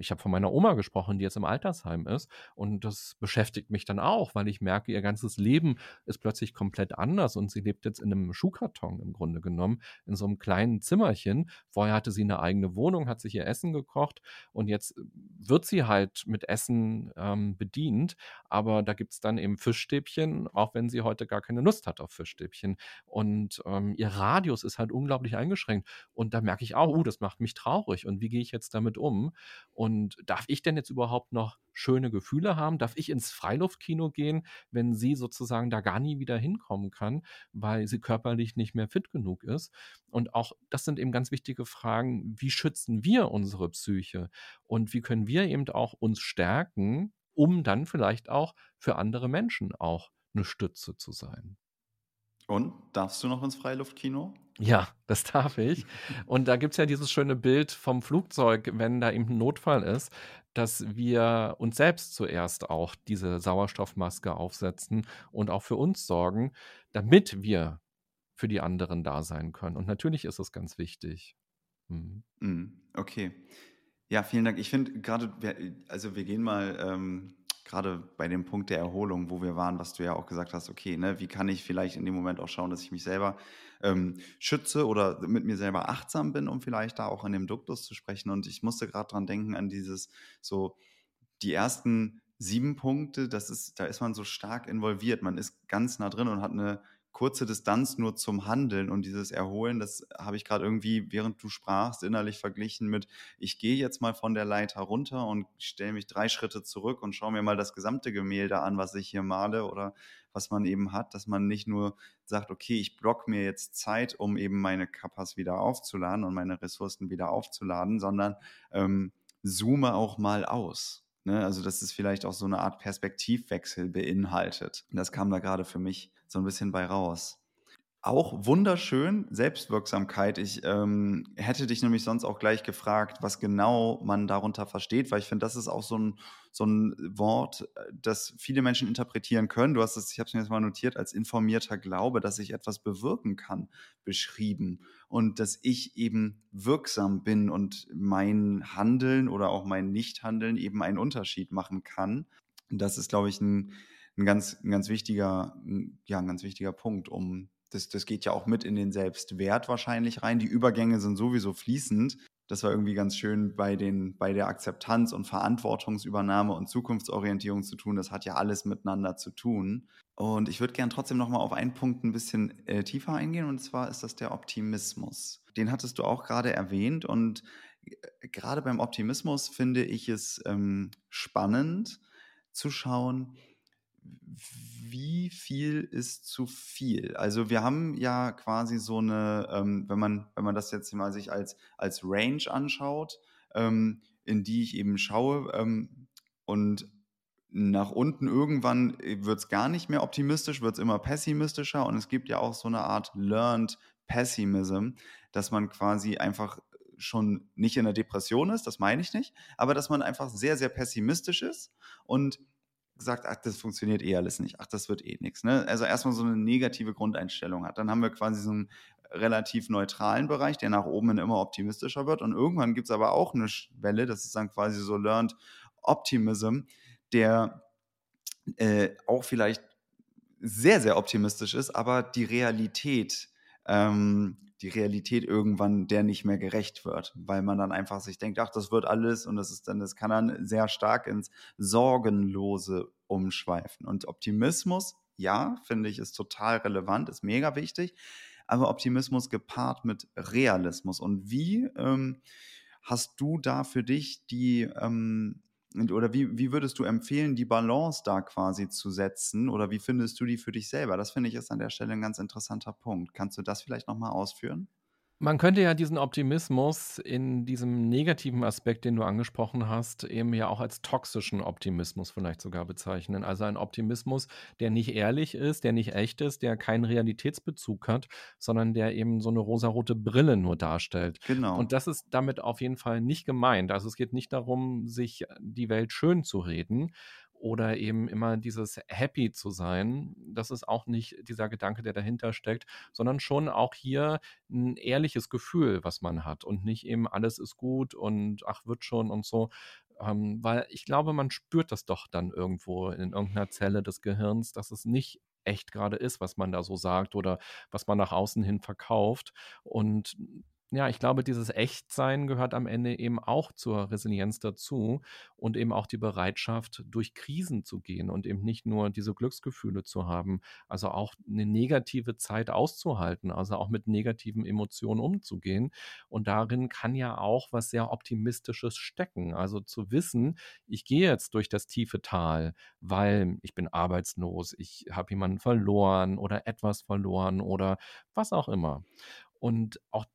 [SPEAKER 1] ich habe von meiner Oma gesprochen, die jetzt im Altersheim ist. Und das beschäftigt mich dann auch, weil ich merke, ihr ganzes Leben ist plötzlich komplett anders. Und sie lebt jetzt in einem Schuhkarton im Grunde genommen, in so einem kleinen Zimmerchen. Vorher hatte sie eine eigene Wohnung, hat sich ihr Essen gekocht. Und jetzt wird sie halt mit Essen ähm, bedient. Aber da gibt es dann eben Fischstäbchen, auch wenn sie heute gar keine Lust hat auf Fischstäbchen. Und ähm, ihr Radius ist halt unglaublich eingeschränkt. Und da merke ich auch, uh, das macht mich traurig. Und wie gehe ich jetzt damit um? Und darf ich denn jetzt überhaupt noch schöne Gefühle haben? Darf ich ins Freiluftkino gehen, wenn sie sozusagen da gar nie wieder hinkommen kann, weil sie körperlich nicht mehr fit genug ist? Und auch das sind eben ganz wichtige Fragen, wie schützen wir unsere Psyche und wie können wir eben auch uns stärken, um dann vielleicht auch für andere Menschen auch eine Stütze zu sein.
[SPEAKER 2] Und darfst du noch ins Freiluftkino?
[SPEAKER 1] Ja, das darf ich. Und da gibt es ja dieses schöne Bild vom Flugzeug, wenn da eben ein Notfall ist, dass wir uns selbst zuerst auch diese Sauerstoffmaske aufsetzen und auch für uns sorgen, damit wir für die anderen da sein können. Und natürlich ist es ganz wichtig.
[SPEAKER 2] Mhm. Mhm, okay. Ja, vielen Dank. Ich finde gerade, also wir gehen mal ähm, gerade bei dem Punkt der Erholung, wo wir waren, was du ja auch gesagt hast, okay, ne, wie kann ich vielleicht in dem Moment auch schauen, dass ich mich selber ähm, schütze oder mit mir selber achtsam bin, um vielleicht da auch an dem Duktus zu sprechen. Und ich musste gerade dran denken, an dieses so, die ersten sieben Punkte, das ist, da ist man so stark involviert. Man ist ganz nah drin und hat eine kurze Distanz nur zum Handeln und dieses Erholen, das habe ich gerade irgendwie, während du sprachst, innerlich verglichen mit, ich gehe jetzt mal von der Leiter runter und stelle mich drei Schritte zurück und schaue mir mal das gesamte Gemälde an, was ich hier male oder was man eben hat, dass man nicht nur sagt, okay, ich block mir jetzt Zeit, um eben meine Kappas wieder aufzuladen und meine Ressourcen wieder aufzuladen, sondern ähm, zoome auch mal aus. Ne? Also, dass es vielleicht auch so eine Art Perspektivwechsel beinhaltet. Und das kam da gerade für mich so ein bisschen bei raus. Auch wunderschön, Selbstwirksamkeit. Ich ähm, hätte dich nämlich sonst auch gleich gefragt, was genau man darunter versteht, weil ich finde, das ist auch so ein, so ein Wort, äh, das viele Menschen interpretieren können. Du hast es, ich habe es mir jetzt mal notiert, als informierter Glaube, dass ich etwas bewirken kann, beschrieben. Und dass ich eben wirksam bin und mein Handeln oder auch mein Nichthandeln eben einen Unterschied machen kann. Das ist, glaube ich, ein ein ganz, ein ganz wichtiger, ja, ein ganz wichtiger Punkt, um das, das geht ja auch mit in den Selbstwert wahrscheinlich rein. Die Übergänge sind sowieso fließend. Das war irgendwie ganz schön bei, den, bei der Akzeptanz und Verantwortungsübernahme und Zukunftsorientierung zu tun. Das hat ja alles miteinander zu tun. Und ich würde gerne trotzdem nochmal auf einen Punkt ein bisschen äh, tiefer eingehen, und zwar ist das der Optimismus. Den hattest du auch gerade erwähnt. Und äh, gerade beim Optimismus finde ich es ähm, spannend zu schauen, wie viel ist zu viel? Also wir haben ja quasi so eine, ähm, wenn man, wenn man das jetzt mal sich als, als Range anschaut, ähm, in die ich eben schaue ähm, und nach unten irgendwann äh, wird es gar nicht mehr optimistisch, wird es immer pessimistischer und es gibt ja auch so eine Art Learned Pessimism, dass man quasi einfach schon nicht in der Depression ist, das meine ich nicht, aber dass man einfach sehr, sehr pessimistisch ist und gesagt, ach, das funktioniert eh alles nicht, ach, das wird eh nichts. Ne? Also erstmal so eine negative Grundeinstellung hat. Dann haben wir quasi so einen relativ neutralen Bereich, der nach oben immer optimistischer wird. Und irgendwann gibt es aber auch eine Welle, das ist dann quasi so Learned Optimism, der äh, auch vielleicht sehr, sehr optimistisch ist, aber die Realität ähm, die Realität irgendwann der nicht mehr gerecht wird, weil man dann einfach sich denkt, ach, das wird alles und das ist dann, das kann dann sehr stark ins Sorgenlose umschweifen. Und Optimismus, ja, finde ich, ist total relevant, ist mega wichtig, aber Optimismus gepaart mit Realismus. Und wie ähm, hast du da für dich die ähm, oder wie, wie würdest du empfehlen, die Balance da quasi zu setzen? Oder wie findest du die für dich selber? Das finde ich ist an der Stelle ein ganz interessanter Punkt. Kannst du das vielleicht nochmal ausführen?
[SPEAKER 1] Man könnte ja diesen Optimismus in diesem negativen Aspekt, den du angesprochen hast, eben ja auch als toxischen Optimismus vielleicht sogar bezeichnen. Also ein Optimismus, der nicht ehrlich ist, der nicht echt ist, der keinen Realitätsbezug hat, sondern der eben so eine rosarote Brille nur darstellt. Genau. Und das ist damit auf jeden Fall nicht gemeint. Also es geht nicht darum, sich die Welt schön zu reden, oder eben immer dieses Happy zu sein. Das ist auch nicht dieser Gedanke, der dahinter steckt, sondern schon auch hier ein ehrliches Gefühl, was man hat und nicht eben alles ist gut und ach, wird schon und so. Ähm, weil ich glaube, man spürt das doch dann irgendwo in irgendeiner Zelle des Gehirns, dass es nicht echt gerade ist, was man da so sagt oder was man nach außen hin verkauft. Und ja, ich glaube, dieses Echtsein gehört am Ende eben auch zur Resilienz dazu und eben auch die Bereitschaft, durch Krisen zu gehen und eben nicht nur diese Glücksgefühle zu haben, also auch eine negative Zeit auszuhalten, also auch mit negativen Emotionen umzugehen. Und darin kann ja auch was sehr Optimistisches stecken. Also zu wissen, ich gehe jetzt durch das tiefe Tal, weil ich bin arbeitslos, ich habe jemanden verloren oder etwas verloren oder was auch immer. Und auch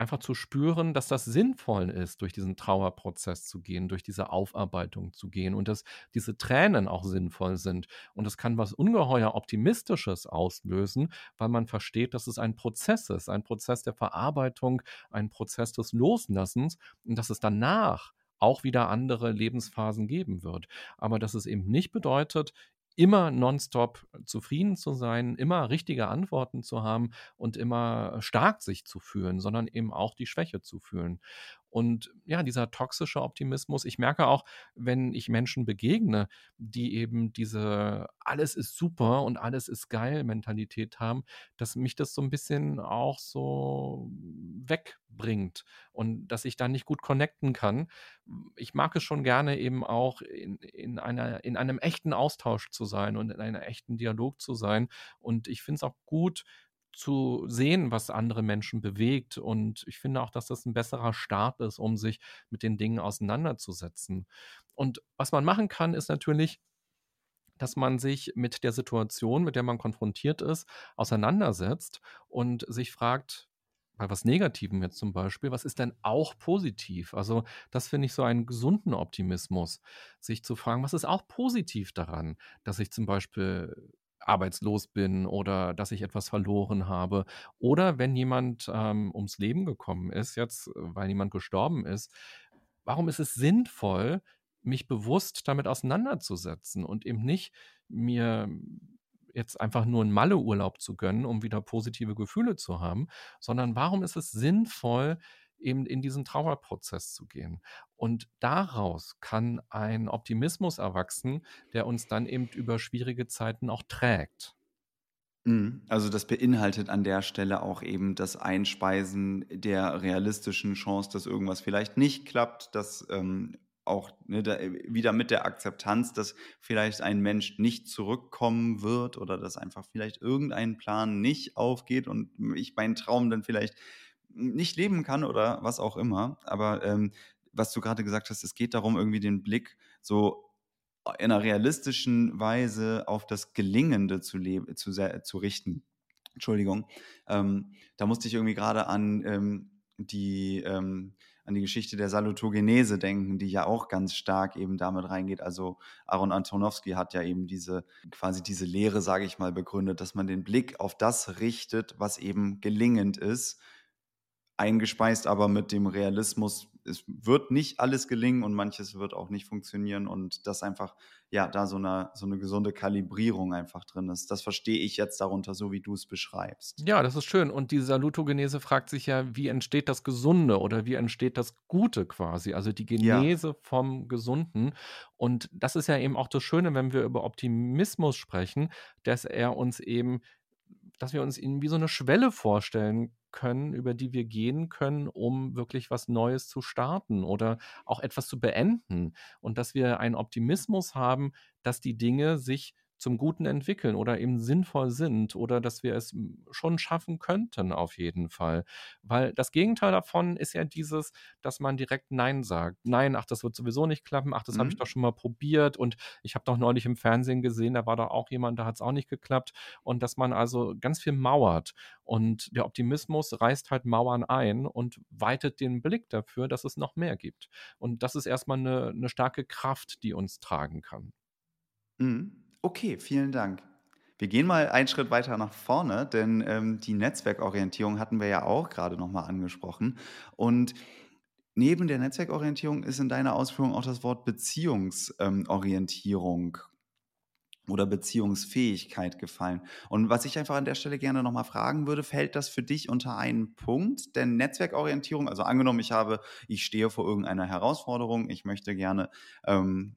[SPEAKER 1] einfach zu spüren, dass das sinnvoll ist, durch diesen Trauerprozess zu gehen, durch diese Aufarbeitung zu gehen und dass diese Tränen auch sinnvoll sind. Und es kann was ungeheuer Optimistisches auslösen, weil man versteht, dass es ein Prozess ist, ein Prozess der Verarbeitung, ein Prozess des Loslassens und dass es danach auch wieder andere Lebensphasen geben wird. Aber dass es eben nicht bedeutet, immer nonstop zufrieden zu sein, immer richtige Antworten zu haben und immer stark sich zu fühlen, sondern eben auch die Schwäche zu fühlen. Und ja, dieser toxische Optimismus, ich merke auch, wenn ich Menschen begegne, die eben diese alles ist super und alles ist geil Mentalität haben, dass mich das so ein bisschen auch so wegbringt und dass ich da nicht gut connecten kann. Ich mag es schon gerne eben auch in, in, einer, in einem echten Austausch zu sein und in einem echten Dialog zu sein. Und ich finde es auch gut, zu sehen, was andere Menschen bewegt. Und ich finde auch, dass das ein besserer Start ist, um sich mit den Dingen auseinanderzusetzen. Und was man machen kann, ist natürlich, dass man sich mit der Situation, mit der man konfrontiert ist, auseinandersetzt und sich fragt, bei was Negativem jetzt zum Beispiel, was ist denn auch positiv? Also das finde ich so einen gesunden Optimismus, sich zu fragen, was ist auch positiv daran, dass ich zum Beispiel arbeitslos bin oder dass ich etwas verloren habe. Oder wenn jemand ähm, ums Leben gekommen ist, jetzt, weil jemand gestorben ist, warum ist es sinnvoll, mich bewusst damit auseinanderzusetzen und eben nicht mir jetzt einfach nur einen Malle-Urlaub zu gönnen, um wieder positive Gefühle zu haben, sondern warum ist es sinnvoll, eben in diesen Trauerprozess zu gehen. Und daraus kann ein Optimismus erwachsen, der uns dann eben über schwierige Zeiten auch trägt.
[SPEAKER 2] Mhm. Also das beinhaltet an der Stelle auch eben das Einspeisen der realistischen Chance, dass irgendwas vielleicht nicht klappt, dass ähm, auch ne, da, wieder mit der Akzeptanz, dass vielleicht ein Mensch nicht zurückkommen wird oder dass einfach vielleicht irgendein Plan nicht aufgeht und ich meinen Traum dann vielleicht nicht leben kann oder was auch immer. Aber ähm, was du gerade gesagt hast, es geht darum, irgendwie den Blick so in einer realistischen Weise auf das Gelingende zu, zu, zu richten. Entschuldigung. Ähm, da musste ich irgendwie gerade an ähm, die ähm, an die Geschichte der Salutogenese denken, die ja auch ganz stark eben damit reingeht. Also Aaron Antonowski hat ja eben diese quasi diese Lehre, sage ich mal, begründet, dass man den Blick auf das richtet, was eben gelingend ist eingespeist, aber mit dem Realismus, es wird nicht alles gelingen und manches wird auch nicht funktionieren und dass einfach, ja, da so eine, so eine gesunde Kalibrierung einfach drin ist. Das verstehe ich jetzt darunter, so wie du es beschreibst.
[SPEAKER 1] Ja, das ist schön. Und die Salutogenese fragt sich ja, wie entsteht das Gesunde oder wie entsteht das Gute quasi, also die Genese ja. vom Gesunden. Und das ist ja eben auch das Schöne, wenn wir über Optimismus sprechen, dass er uns eben dass wir uns ihnen wie so eine Schwelle vorstellen können, über die wir gehen können, um wirklich was Neues zu starten oder auch etwas zu beenden. Und dass wir einen Optimismus haben, dass die Dinge sich zum Guten entwickeln oder eben sinnvoll sind oder dass wir es schon schaffen könnten auf jeden Fall. Weil das Gegenteil davon ist ja dieses, dass man direkt Nein sagt. Nein, ach, das wird sowieso nicht klappen, ach, das mhm. habe ich doch schon mal probiert und ich habe doch neulich im Fernsehen gesehen, da war doch auch jemand, da hat es auch nicht geklappt und dass man also ganz viel mauert und der Optimismus reißt halt Mauern ein und weitet den Blick dafür, dass es noch mehr gibt. Und das ist erstmal eine, eine starke Kraft, die uns tragen kann.
[SPEAKER 2] Mhm. Okay, vielen Dank. Wir gehen mal einen Schritt weiter nach vorne, denn ähm, die Netzwerkorientierung hatten wir ja auch gerade nochmal angesprochen. Und neben der Netzwerkorientierung ist in deiner Ausführung auch das Wort Beziehungsorientierung oder Beziehungsfähigkeit gefallen. Und was ich einfach an der Stelle gerne nochmal fragen würde, fällt das für dich unter einen Punkt? Denn Netzwerkorientierung, also angenommen, ich habe, ich stehe vor irgendeiner Herausforderung, ich möchte gerne ähm,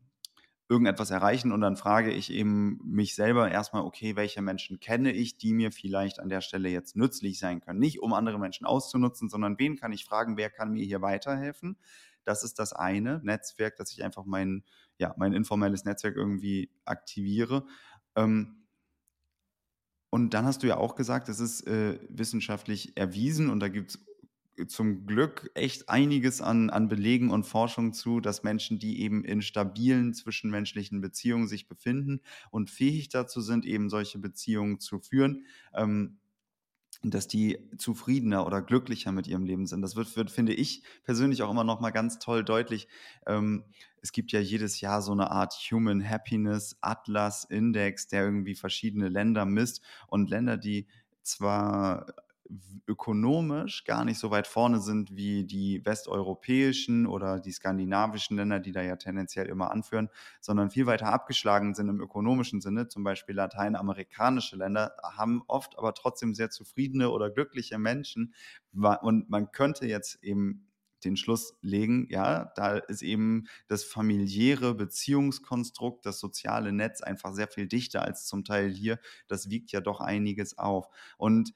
[SPEAKER 2] irgendetwas erreichen und dann frage ich eben mich selber erstmal, okay, welche Menschen kenne ich, die mir vielleicht an der Stelle jetzt nützlich sein können. Nicht um andere Menschen auszunutzen, sondern wen kann ich fragen, wer kann mir hier weiterhelfen. Das ist das eine Netzwerk, dass ich einfach mein, ja, mein informelles Netzwerk irgendwie aktiviere. Ähm, und dann hast du ja auch gesagt, es ist äh, wissenschaftlich erwiesen und da gibt es zum Glück echt einiges an, an Belegen und Forschung zu, dass Menschen, die eben in stabilen zwischenmenschlichen Beziehungen sich befinden und fähig dazu sind, eben solche Beziehungen zu führen, ähm, dass die zufriedener oder glücklicher mit ihrem Leben sind. Das wird, wird finde ich persönlich auch immer noch mal ganz toll deutlich. Ähm, es gibt ja jedes Jahr so eine Art Human Happiness Atlas Index, der irgendwie verschiedene Länder misst und Länder, die zwar ökonomisch gar nicht so weit vorne sind wie die westeuropäischen oder die skandinavischen Länder, die da ja tendenziell immer anführen, sondern viel weiter abgeschlagen sind im ökonomischen Sinne. Zum Beispiel lateinamerikanische Länder haben oft aber trotzdem sehr zufriedene oder glückliche Menschen. Und man könnte jetzt eben den Schluss legen, ja, da ist eben das familiäre Beziehungskonstrukt, das soziale Netz einfach sehr viel dichter als zum Teil hier. Das wiegt ja doch einiges auf. Und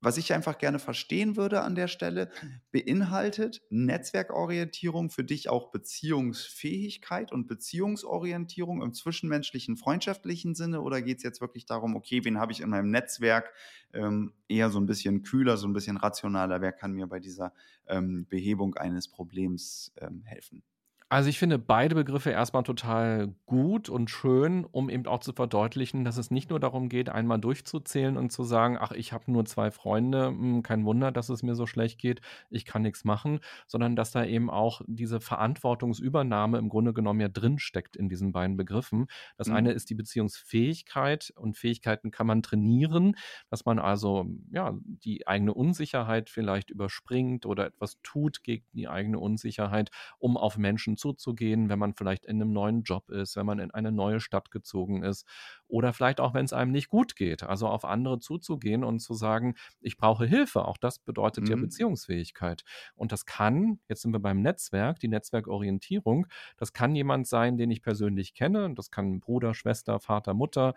[SPEAKER 2] was ich einfach gerne verstehen würde an der Stelle, beinhaltet Netzwerkorientierung für dich auch Beziehungsfähigkeit und Beziehungsorientierung im zwischenmenschlichen, freundschaftlichen Sinne? Oder geht es jetzt wirklich darum, okay, wen habe ich in meinem Netzwerk ähm, eher so ein bisschen kühler, so ein bisschen rationaler? Wer kann mir bei dieser ähm, Behebung eines Problems ähm, helfen?
[SPEAKER 1] Also ich finde beide Begriffe erstmal total gut und schön, um eben auch zu verdeutlichen, dass es nicht nur darum geht, einmal durchzuzählen und zu sagen, ach, ich habe nur zwei Freunde, hm, kein Wunder, dass es mir so schlecht geht, ich kann nichts machen, sondern dass da eben auch diese Verantwortungsübernahme im Grunde genommen ja drinsteckt in diesen beiden Begriffen. Das eine mhm. ist die Beziehungsfähigkeit und Fähigkeiten kann man trainieren, dass man also ja die eigene Unsicherheit vielleicht überspringt oder etwas tut gegen die eigene Unsicherheit, um auf Menschen zuzugehen, wenn man vielleicht in einem neuen Job ist, wenn man in eine neue Stadt gezogen ist oder vielleicht auch, wenn es einem nicht gut geht. Also auf andere zuzugehen und zu sagen, ich brauche Hilfe. Auch das bedeutet mhm. ja Beziehungsfähigkeit. Und das kann, jetzt sind wir beim Netzwerk, die Netzwerkorientierung, das kann jemand sein, den ich persönlich kenne. Das kann Bruder, Schwester, Vater, Mutter,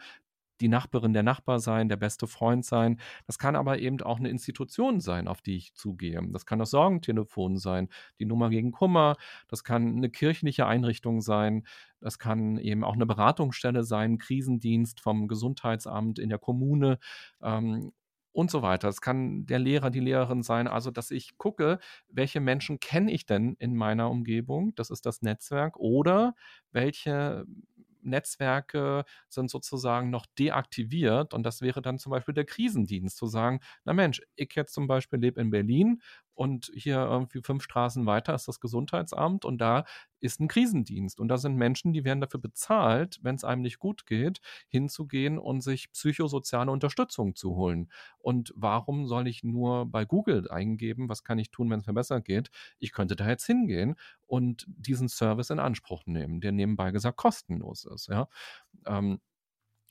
[SPEAKER 1] die Nachbarin der Nachbar sein, der beste Freund sein. Das kann aber eben auch eine Institution sein, auf die ich zugehe. Das kann das Sorgentelefon sein, die Nummer gegen Kummer. Das kann eine kirchliche Einrichtung sein. Das kann eben auch eine Beratungsstelle sein, Krisendienst vom Gesundheitsamt in der Kommune. Ähm, und so weiter. Es kann der Lehrer, die Lehrerin sein, also dass ich gucke, welche Menschen kenne ich denn in meiner Umgebung, das ist das Netzwerk, oder welche Netzwerke sind sozusagen noch deaktiviert und das wäre dann zum Beispiel der Krisendienst, zu sagen, na Mensch, ich jetzt zum Beispiel lebe in Berlin und hier irgendwie fünf Straßen weiter ist das Gesundheitsamt und da ist ein Krisendienst und da sind Menschen, die werden dafür bezahlt, wenn es einem nicht gut geht, hinzugehen und sich psychosoziale Unterstützung zu holen. Und warum soll ich nur bei Google eingeben, was kann ich tun, wenn es mir besser geht? Ich könnte da jetzt hingehen und diesen Service in Anspruch nehmen, der nebenbei gesagt kostenlos ist. Ja? Ähm,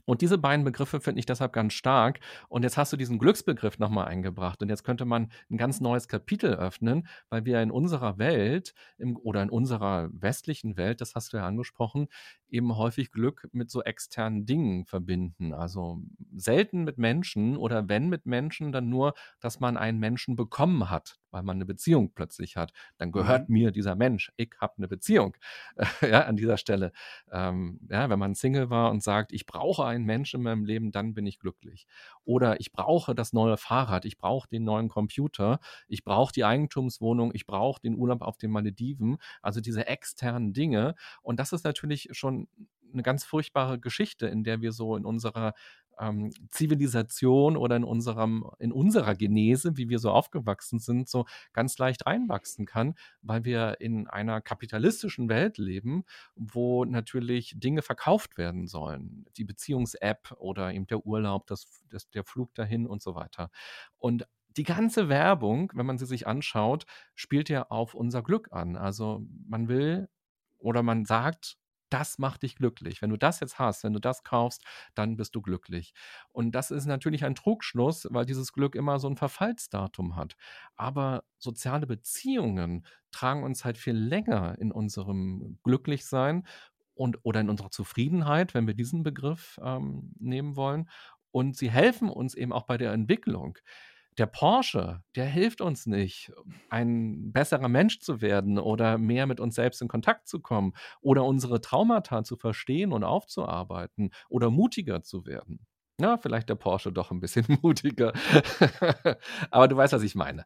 [SPEAKER 1] und diese beiden Begriffe finde ich deshalb ganz stark. Und jetzt hast du diesen Glücksbegriff nochmal eingebracht. Und jetzt könnte man ein ganz neues Kapitel öffnen, weil wir in unserer Welt im, oder in unserer westlichen Welt, das hast du ja angesprochen, eben häufig Glück mit so externen Dingen verbinden. Also selten mit Menschen oder wenn mit Menschen, dann nur, dass man einen Menschen bekommen hat, weil man eine Beziehung plötzlich hat. Dann gehört mhm. mir dieser Mensch. Ich habe eine Beziehung. ja, an dieser Stelle. Ähm, ja, wenn man Single war und sagt, ich brauche einen Menschen in meinem Leben, dann bin ich glücklich. Oder ich brauche das neue Fahrrad, ich brauche den neuen Computer, ich brauche die Eigentumswohnung, ich brauche den Urlaub auf den Malediven. Also diese externen Dinge. Und das ist natürlich schon eine ganz furchtbare Geschichte, in der wir so in unserer ähm, Zivilisation oder in unserem, in unserer Genese, wie wir so aufgewachsen sind, so ganz leicht reinwachsen kann, weil wir in einer kapitalistischen Welt leben, wo natürlich Dinge verkauft werden sollen. Die Beziehungs-App oder eben der Urlaub, das, das, der Flug dahin und so weiter. Und die ganze Werbung, wenn man sie sich anschaut, spielt ja auf unser Glück an. Also man will oder man sagt, das macht dich glücklich. Wenn du das jetzt hast, wenn du das kaufst, dann bist du glücklich. Und das ist natürlich ein Trugschluss, weil dieses Glück immer so ein Verfallsdatum hat. Aber soziale Beziehungen tragen uns halt viel länger in unserem Glücklichsein und oder in unserer Zufriedenheit, wenn wir diesen Begriff ähm, nehmen wollen. Und sie helfen uns eben auch bei der Entwicklung der Porsche, der hilft uns nicht, ein besserer Mensch zu werden oder mehr mit uns selbst in Kontakt zu kommen oder unsere Traumata zu verstehen und aufzuarbeiten oder mutiger zu werden. Ja, vielleicht der Porsche doch ein bisschen mutiger. Aber du weißt, was ich meine.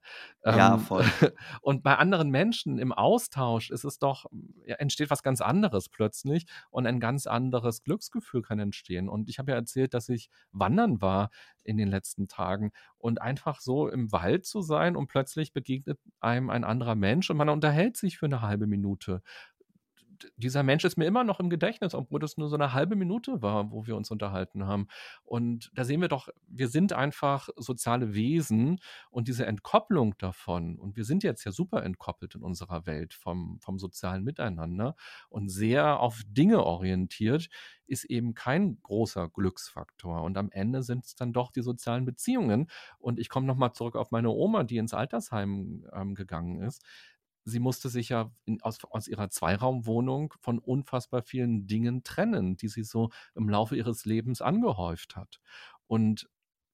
[SPEAKER 2] Ja,
[SPEAKER 1] Ähm,
[SPEAKER 2] voll.
[SPEAKER 1] und bei anderen Menschen im Austausch ist es doch ja, entsteht was ganz anderes plötzlich und ein ganz anderes Glücksgefühl kann entstehen. Und ich habe ja erzählt, dass ich wandern war in den letzten Tagen und einfach so im Wald zu sein und plötzlich begegnet einem ein anderer Mensch und man unterhält sich für eine halbe Minute dieser Mensch ist mir immer noch im Gedächtnis, obwohl das nur so eine halbe Minute war, wo wir uns unterhalten haben. Und da sehen wir doch, wir sind einfach soziale Wesen und diese Entkopplung davon und wir sind jetzt ja super entkoppelt in unserer Welt vom vom sozialen Miteinander und sehr auf Dinge orientiert, ist eben kein großer Glücksfaktor. Und am Ende sind es dann doch die sozialen Beziehungen. Und ich komme noch mal zurück auf meine Oma, die ins Altersheim, ähm, gegangen ist sie musste sich ja in, aus, aus ihrer Zweiraumwohnung von unfassbar vielen Dingen trennen, die sie so im Laufe ihres Lebens angehäuft hat. Und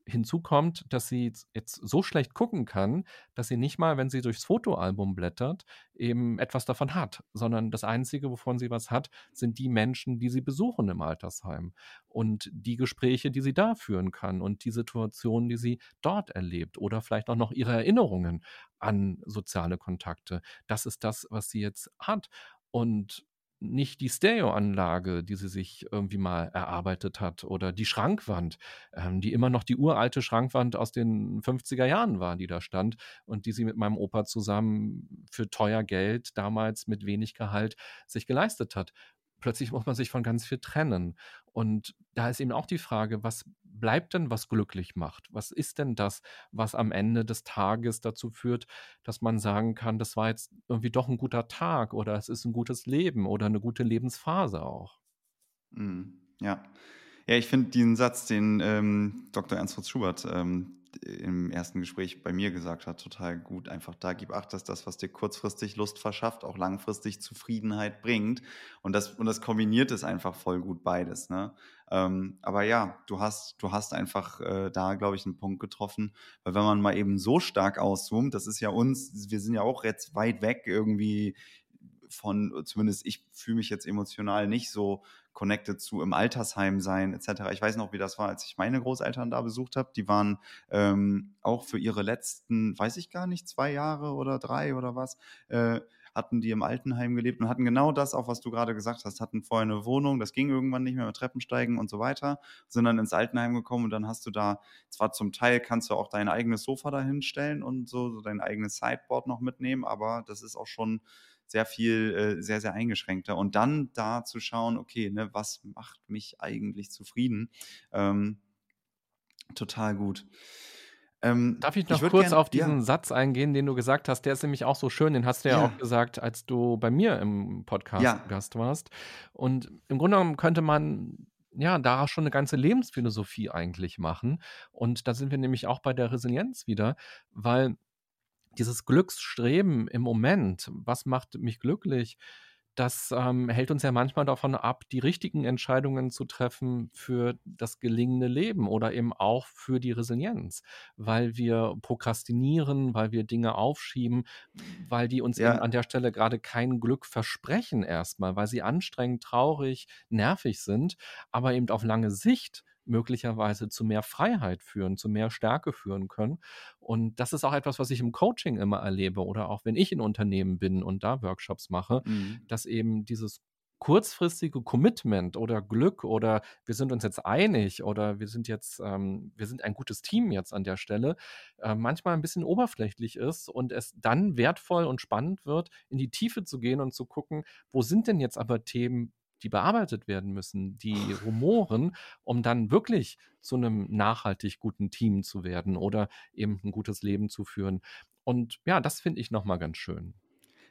[SPEAKER 1] hinzu kommt, dass sie jetzt so schlecht gucken kann, dass sie nicht mal, wenn sie durchs Fotoalbum blättert, eben etwas davon hat, sondern das Einzige, wovon sie was hat, sind die Menschen, die sie besuchen im Altersheim und die Gespräche, die sie da führen kann und die Situationen, die sie dort erlebt oder vielleicht auch noch ihre Erinnerungen an soziale Kontakte. Das ist das, was sie jetzt hat. Und nicht die Stereoanlage, die sie sich irgendwie mal erarbeitet hat oder die Schrankwand, ähm, die immer noch die uralte Schrankwand aus den 50er Jahren war, die da stand und die sie mit meinem Opa zusammen für teuer Geld damals mit wenig Gehalt sich geleistet hat plötzlich muss man sich von ganz viel trennen. Und da ist eben auch die Frage, was bleibt denn, was glücklich macht? Was ist denn das, was am Ende des Tages dazu führt, dass man sagen kann, das war jetzt irgendwie doch ein guter Tag oder es ist ein gutes Leben oder eine gute Lebensphase auch?
[SPEAKER 2] Mhm. Ja. Ja, ich finde diesen Satz, den ähm, Dr. Ernst Fritz Schubert ähm, im ersten Gespräch bei mir gesagt hat, total gut. Einfach da gib Acht, dass das, was dir kurzfristig Lust verschafft, auch langfristig Zufriedenheit bringt. Und das, und das kombiniert es einfach voll gut beides. Ne? Ähm, aber ja, du hast, du hast einfach äh, da, glaube ich, einen Punkt getroffen. Weil wenn man mal eben so stark auszoomt, das ist ja uns, wir sind ja auch jetzt weit weg irgendwie von, zumindest ich fühle mich jetzt emotional nicht so connected zu im Altersheim sein etc. Ich weiß noch, wie das war, als ich meine Großeltern da besucht habe. Die waren ähm, auch für ihre letzten, weiß ich gar nicht, zwei Jahre oder drei oder was, äh, hatten die im Altenheim gelebt und hatten genau das, auch was du gerade gesagt hast, hatten vorher eine Wohnung, das ging irgendwann nicht mehr mit Treppensteigen und so weiter, sind dann ins Altenheim gekommen und dann hast du da, zwar zum Teil kannst du auch dein eigenes Sofa da hinstellen und so, so dein eigenes Sideboard noch mitnehmen, aber das ist auch schon sehr viel, äh, sehr, sehr eingeschränkter. Und dann da zu schauen, okay, ne, was macht mich eigentlich zufrieden? Ähm, total gut.
[SPEAKER 1] Ähm, Darf ich noch ich kurz gern, auf diesen ja. Satz eingehen, den du gesagt hast? Der ist nämlich auch so schön. Den hast du ja, ja auch gesagt, als du bei mir im Podcast ja. Gast warst. Und im Grunde genommen könnte man ja, daraus schon eine ganze Lebensphilosophie eigentlich machen. Und da sind wir nämlich auch bei der Resilienz wieder, weil dieses Glücksstreben im Moment, was macht mich glücklich, das ähm, hält uns ja manchmal davon ab, die richtigen Entscheidungen zu treffen für das gelingende Leben oder eben auch für die Resilienz, weil wir prokrastinieren, weil wir Dinge aufschieben, weil die uns ja. eben an der Stelle gerade kein Glück versprechen erstmal, weil sie anstrengend, traurig, nervig sind, aber eben auf lange Sicht möglicherweise zu mehr Freiheit führen, zu mehr Stärke führen können. Und das ist auch etwas, was ich im Coaching immer erlebe oder auch wenn ich in Unternehmen bin und da Workshops mache, mhm. dass eben dieses kurzfristige Commitment oder Glück oder wir sind uns jetzt einig oder wir sind jetzt, ähm, wir sind ein gutes Team jetzt an der Stelle, äh, manchmal ein bisschen oberflächlich ist und es dann wertvoll und spannend wird, in die Tiefe zu gehen und zu gucken, wo sind denn jetzt aber Themen, die bearbeitet werden müssen, die rumoren, um dann wirklich zu einem nachhaltig guten Team zu werden oder eben ein gutes Leben zu führen. Und ja, das finde ich nochmal ganz schön.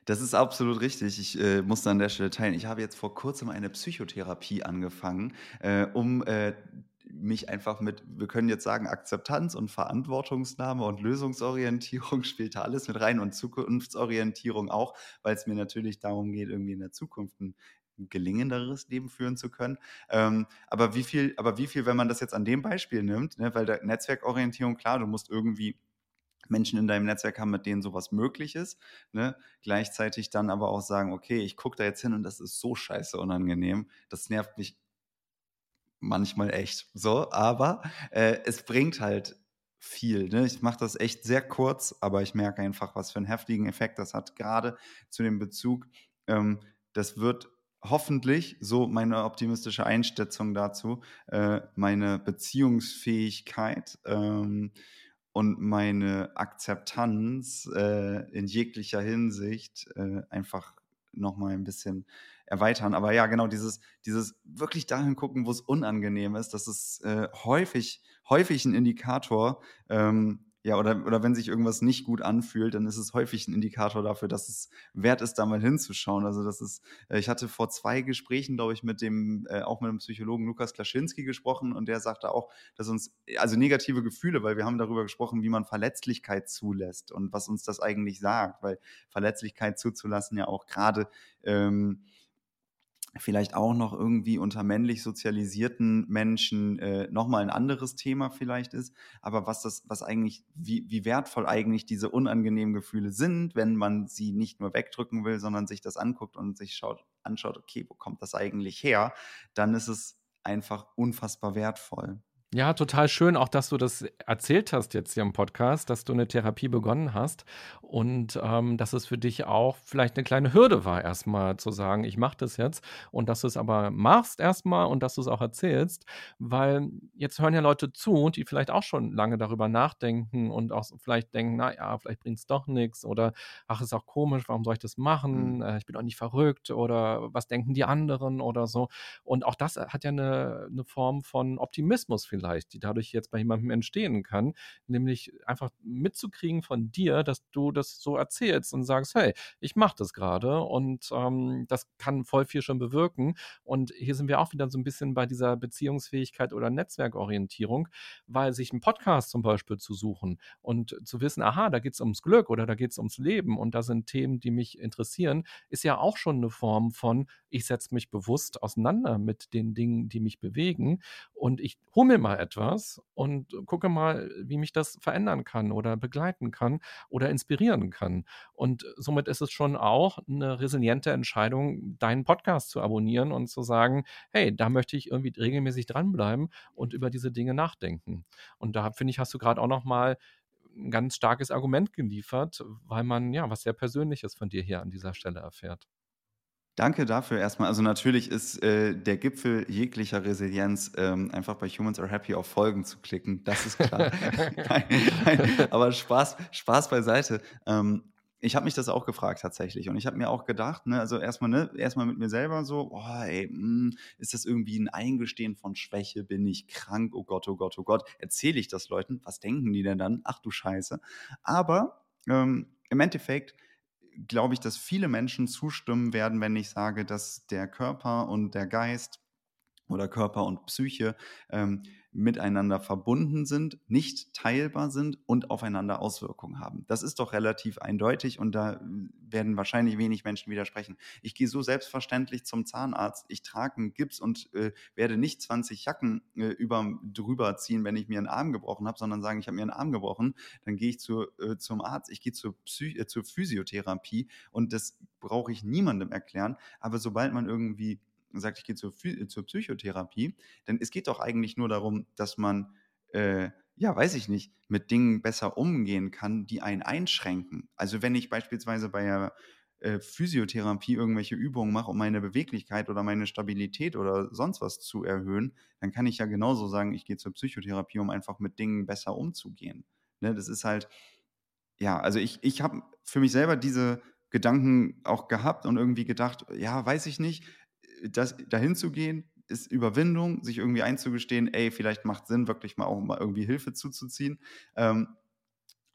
[SPEAKER 2] Das ist absolut richtig. Ich äh, muss an der Stelle teilen. Ich habe jetzt vor kurzem eine Psychotherapie angefangen, äh, um äh, mich einfach mit, wir können jetzt sagen, Akzeptanz und Verantwortungsnahme und Lösungsorientierung spielt da alles mit rein und Zukunftsorientierung auch, weil es mir natürlich darum geht, irgendwie in der Zukunft ein gelingenderes Leben führen zu können. Ähm, aber wie viel, aber wie viel, wenn man das jetzt an dem Beispiel nimmt, ne, weil der Netzwerkorientierung, klar, du musst irgendwie Menschen in deinem Netzwerk haben, mit denen sowas möglich ist. Ne? Gleichzeitig dann aber auch sagen, okay, ich gucke da jetzt hin und das ist so scheiße unangenehm. Das nervt mich manchmal echt so, aber äh, es bringt halt viel. Ne? Ich mache das echt sehr kurz, aber ich merke einfach, was für einen heftigen Effekt das hat, gerade zu dem Bezug. Ähm, das wird hoffentlich, so meine optimistische Einschätzung dazu, äh, meine Beziehungsfähigkeit ähm, und meine Akzeptanz äh, in jeglicher Hinsicht äh, einfach nochmal ein bisschen erweitern. Aber ja, genau, dieses, dieses wirklich dahin gucken, wo es unangenehm ist, das ist äh, häufig, häufig ein Indikator, ähm, ja, oder, oder wenn sich irgendwas nicht gut anfühlt, dann ist es häufig ein Indikator dafür, dass es wert ist, da mal hinzuschauen. Also das ist, äh, ich hatte vor zwei Gesprächen, glaube ich, mit dem, äh, auch mit dem Psychologen Lukas Klaschinski gesprochen und der sagte auch, dass uns, also negative Gefühle, weil wir haben darüber gesprochen, wie man Verletzlichkeit zulässt und was uns das eigentlich sagt, weil Verletzlichkeit zuzulassen ja auch gerade ähm, vielleicht auch noch irgendwie unter männlich sozialisierten Menschen äh, nochmal ein anderes Thema vielleicht ist, aber was das, was eigentlich, wie, wie wertvoll eigentlich diese unangenehmen Gefühle sind, wenn man sie nicht nur wegdrücken will, sondern sich das anguckt und sich schaut, anschaut, okay, wo kommt das eigentlich her, dann ist es einfach unfassbar wertvoll.
[SPEAKER 1] Ja, total schön auch, dass du das erzählt hast jetzt hier im Podcast, dass du eine Therapie begonnen hast und ähm, dass es für dich auch vielleicht eine kleine Hürde war, erstmal zu sagen, ich mache das jetzt und dass du es aber machst erstmal und dass du es auch erzählst, weil jetzt hören ja Leute zu, die vielleicht auch schon lange darüber nachdenken und auch vielleicht denken, na ja, vielleicht bringt es doch nichts oder ach, ist auch komisch, warum soll ich das machen? Mhm. Äh, ich bin doch nicht verrückt oder was denken die anderen oder so. Und auch das hat ja eine, eine Form von Optimismus vielleicht vielleicht, die dadurch jetzt bei jemandem entstehen kann, nämlich einfach mitzukriegen von dir, dass du das so erzählst und sagst, hey, ich mache das gerade und ähm, das kann voll viel schon bewirken. Und hier sind wir auch wieder so ein bisschen bei dieser Beziehungsfähigkeit oder Netzwerkorientierung, weil sich ein Podcast zum Beispiel zu suchen und zu wissen, aha, da geht es ums Glück oder da geht es ums Leben und da sind Themen, die mich interessieren, ist ja auch schon eine Form von, ich setze mich bewusst auseinander mit den Dingen, die mich bewegen und ich hole mir mal etwas und gucke mal, wie mich das verändern kann oder begleiten kann oder inspirieren kann. Und somit ist es schon auch eine resiliente Entscheidung, deinen Podcast zu abonnieren und zu sagen, hey, da möchte ich irgendwie regelmäßig dranbleiben und über diese Dinge nachdenken. Und da finde ich, hast du gerade auch noch mal ein ganz starkes Argument geliefert, weil man ja was sehr Persönliches von dir hier an dieser Stelle erfährt.
[SPEAKER 2] Danke dafür erstmal. Also natürlich ist äh, der Gipfel jeglicher Resilienz ähm, einfach bei Humans Are Happy auf Folgen zu klicken. Das ist klar. nein, nein, aber Spaß, Spaß beiseite. Ähm, ich habe mich das auch gefragt tatsächlich und ich habe mir auch gedacht, ne, also erstmal, ne, erstmal mit mir selber so, oh, ey, mh, hm, ist das irgendwie ein Eingestehen von Schwäche? Bin ich krank? Oh Gott, oh Gott, oh Gott. Erzähle ich das Leuten? Was denken die denn dann? Ach du Scheiße. Aber ähm, im Endeffekt glaube ich, dass viele Menschen zustimmen werden, wenn ich sage, dass der Körper und der Geist oder Körper und Psyche ähm, miteinander verbunden sind, nicht teilbar sind und aufeinander Auswirkungen haben. Das ist doch relativ eindeutig und da werden wahrscheinlich wenig Menschen widersprechen. Ich gehe so selbstverständlich zum Zahnarzt, ich trage einen Gips und äh, werde nicht 20 Jacken äh, über, drüber ziehen, wenn ich mir einen Arm gebrochen habe, sondern sagen, ich habe mir einen Arm gebrochen, dann gehe ich zu, äh, zum Arzt, ich gehe zur, Psy äh, zur Physiotherapie und das brauche ich niemandem erklären. Aber sobald man irgendwie sagt, ich gehe zur, zur Psychotherapie, denn es geht doch eigentlich nur darum, dass man, äh, ja, weiß ich nicht, mit Dingen besser umgehen kann, die einen einschränken. Also wenn ich beispielsweise bei der äh, Physiotherapie irgendwelche Übungen mache, um meine Beweglichkeit oder meine Stabilität oder sonst was zu erhöhen, dann kann ich ja genauso sagen, ich gehe zur Psychotherapie, um einfach mit Dingen besser umzugehen. Ne, das ist halt, ja, also ich, ich habe für mich selber diese Gedanken auch gehabt und irgendwie gedacht, ja, weiß ich nicht, das, dahin zu gehen, ist Überwindung, sich irgendwie einzugestehen, ey, vielleicht macht Sinn, wirklich mal auch mal irgendwie Hilfe zuzuziehen. Ähm,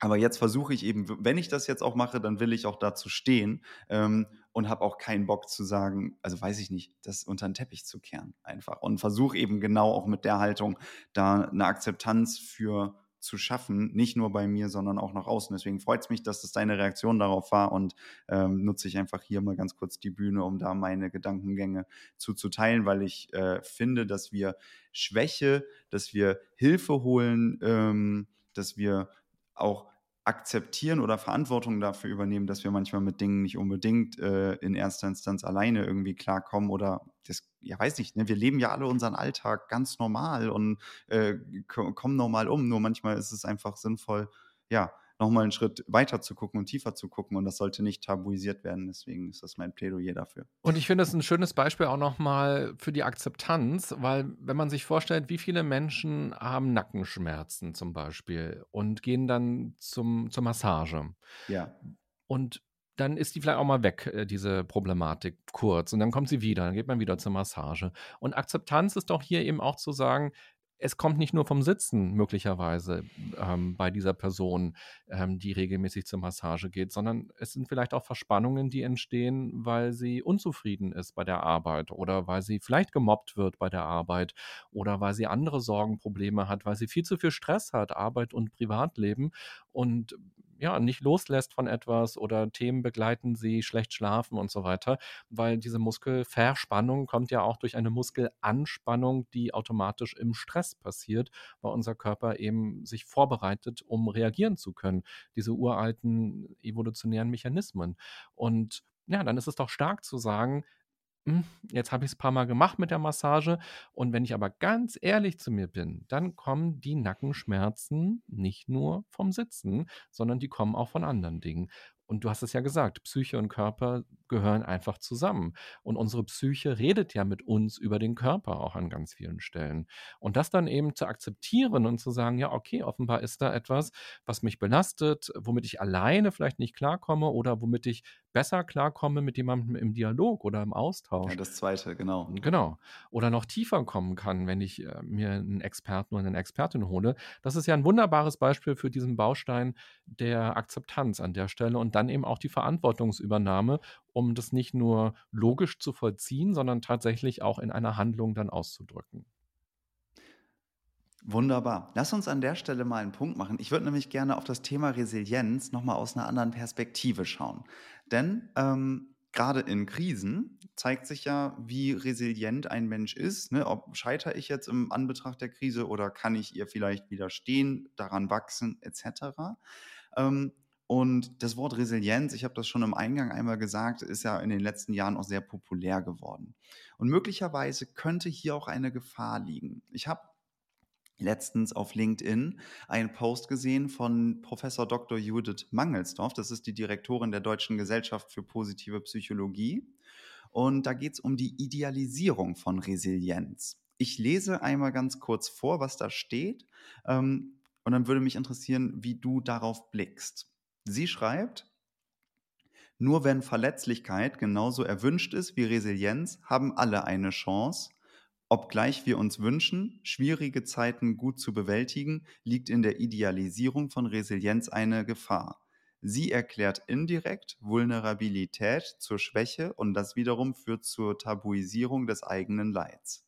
[SPEAKER 2] aber jetzt versuche ich eben, wenn ich das jetzt auch mache, dann will ich auch dazu stehen ähm, und habe auch keinen Bock zu sagen, also weiß ich nicht, das unter den Teppich zu kehren einfach. Und versuche eben genau auch mit der Haltung da eine Akzeptanz für zu schaffen, nicht nur bei mir, sondern auch nach außen. Deswegen freut es mich, dass das deine Reaktion darauf war und ähm, nutze ich einfach hier mal ganz kurz die Bühne, um da meine Gedankengänge zuzuteilen, weil ich äh, finde, dass wir Schwäche, dass wir Hilfe holen, ähm, dass wir auch akzeptieren oder Verantwortung dafür übernehmen, dass wir manchmal mit Dingen nicht unbedingt äh, in erster Instanz alleine irgendwie klarkommen oder das, ja weiß ich, ne? wir leben ja alle unseren Alltag ganz normal und äh, kommen normal um, nur manchmal ist es einfach sinnvoll, ja, nochmal einen Schritt weiter zu gucken und tiefer zu gucken. Und das sollte nicht tabuisiert werden. Deswegen ist das mein Plädoyer dafür.
[SPEAKER 1] Und ich finde es ein schönes Beispiel auch nochmal für die Akzeptanz, weil wenn man sich vorstellt, wie viele Menschen haben Nackenschmerzen zum Beispiel und gehen dann zum, zur Massage.
[SPEAKER 2] Ja.
[SPEAKER 1] Und dann ist die vielleicht auch mal weg, äh, diese Problematik kurz. Und dann kommt sie wieder, dann geht man wieder zur Massage. Und Akzeptanz ist doch hier eben auch zu sagen, es kommt nicht nur vom Sitzen möglicherweise ähm, bei dieser Person, ähm, die regelmäßig zur Massage geht, sondern es sind vielleicht auch Verspannungen, die entstehen, weil sie unzufrieden ist bei der Arbeit oder weil sie vielleicht gemobbt wird bei der Arbeit oder weil sie andere Sorgenprobleme hat, weil sie viel zu viel Stress hat, Arbeit und Privatleben. Und ja, nicht loslässt von etwas oder Themen begleiten sie, schlecht schlafen und so weiter, weil diese Muskelverspannung kommt ja auch durch eine Muskelanspannung, die automatisch im Stress passiert, weil unser Körper eben sich vorbereitet, um reagieren zu können. Diese uralten evolutionären Mechanismen. Und ja, dann ist es doch stark zu sagen, jetzt habe ich es ein paar Mal gemacht mit der Massage und wenn ich aber ganz ehrlich zu mir bin, dann kommen die Nackenschmerzen nicht nur vom Sitzen, sondern die kommen auch von anderen Dingen. Und du hast es ja gesagt, Psyche und Körper gehören einfach zusammen. Und unsere Psyche redet ja mit uns über den Körper auch an ganz vielen Stellen. Und das dann eben zu akzeptieren und zu sagen, ja, okay, offenbar ist da etwas, was mich belastet, womit ich alleine vielleicht nicht klarkomme oder womit ich besser klarkomme mit jemandem im Dialog oder im Austausch. Ja,
[SPEAKER 2] das zweite, genau.
[SPEAKER 1] Genau. Oder noch tiefer kommen kann, wenn ich äh, mir einen Experten oder eine Expertin hole. Das ist ja ein wunderbares Beispiel für diesen Baustein der Akzeptanz an der Stelle und dann eben auch die Verantwortungsübernahme, um das nicht nur logisch zu vollziehen, sondern tatsächlich auch in einer Handlung dann auszudrücken.
[SPEAKER 2] Wunderbar. Lass uns an der Stelle mal einen Punkt machen. Ich würde nämlich gerne auf das Thema Resilienz nochmal aus einer anderen Perspektive schauen. Denn ähm, gerade in Krisen zeigt sich ja, wie resilient ein Mensch ist. Ne? Ob scheitere ich jetzt im Anbetracht der Krise oder kann ich ihr vielleicht widerstehen, daran wachsen, etc. Ähm, und das Wort Resilienz, ich habe das schon im Eingang einmal gesagt, ist ja in den letzten Jahren auch sehr populär geworden. Und möglicherweise könnte hier auch eine Gefahr liegen. Ich habe letztens auf LinkedIn einen Post gesehen von Professor Dr. Judith Mangelsdorf. Das ist die Direktorin der Deutschen Gesellschaft für positive Psychologie. Und da geht es um die Idealisierung von Resilienz. Ich lese einmal ganz kurz vor, was da steht. Ähm, und dann würde mich interessieren, wie du darauf blickst. Sie schreibt, nur wenn Verletzlichkeit genauso erwünscht ist wie Resilienz, haben alle eine Chance, Obgleich wir uns wünschen, schwierige Zeiten gut zu bewältigen, liegt in der Idealisierung von Resilienz eine Gefahr. Sie erklärt indirekt Vulnerabilität zur Schwäche und das wiederum führt zur Tabuisierung des eigenen Leids.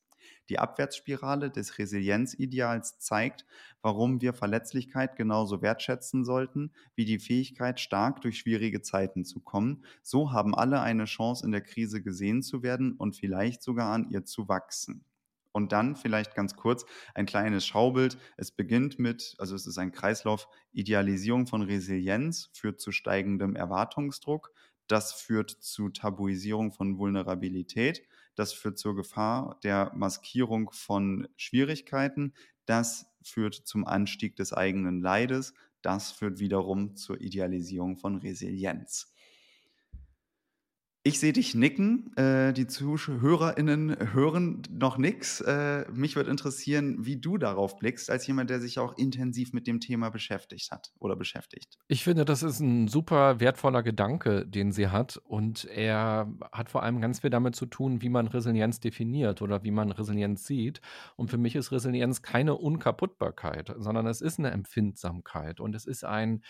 [SPEAKER 2] Die Abwärtsspirale des Resilienzideals zeigt, warum wir Verletzlichkeit genauso wertschätzen sollten wie die Fähigkeit, stark durch schwierige Zeiten zu kommen. So haben alle eine Chance, in der Krise gesehen zu werden und vielleicht sogar an ihr zu wachsen. Und dann vielleicht ganz kurz ein kleines Schaubild. Es beginnt mit, also es ist ein Kreislauf, Idealisierung von Resilienz führt zu steigendem Erwartungsdruck. Das führt zu Tabuisierung von Vulnerabilität. Das führt zur Gefahr der Maskierung von Schwierigkeiten. Das führt zum Anstieg des eigenen Leides. Das führt wiederum zur Idealisierung von Resilienz. Ich sehe dich nicken. Äh, die ZuhörerInnen hören noch nichts. Äh, mich würde interessieren, wie du darauf blickst, als jemand, der sich auch intensiv mit dem Thema beschäftigt hat oder beschäftigt.
[SPEAKER 1] Ich finde, das ist ein super wertvoller Gedanke, den sie hat. Und er hat vor allem ganz viel damit zu tun, wie man Resilienz definiert oder wie man Resilienz sieht. Und für mich ist Resilienz keine Unkaputtbarkeit, sondern es ist eine Empfindsamkeit und es ist ein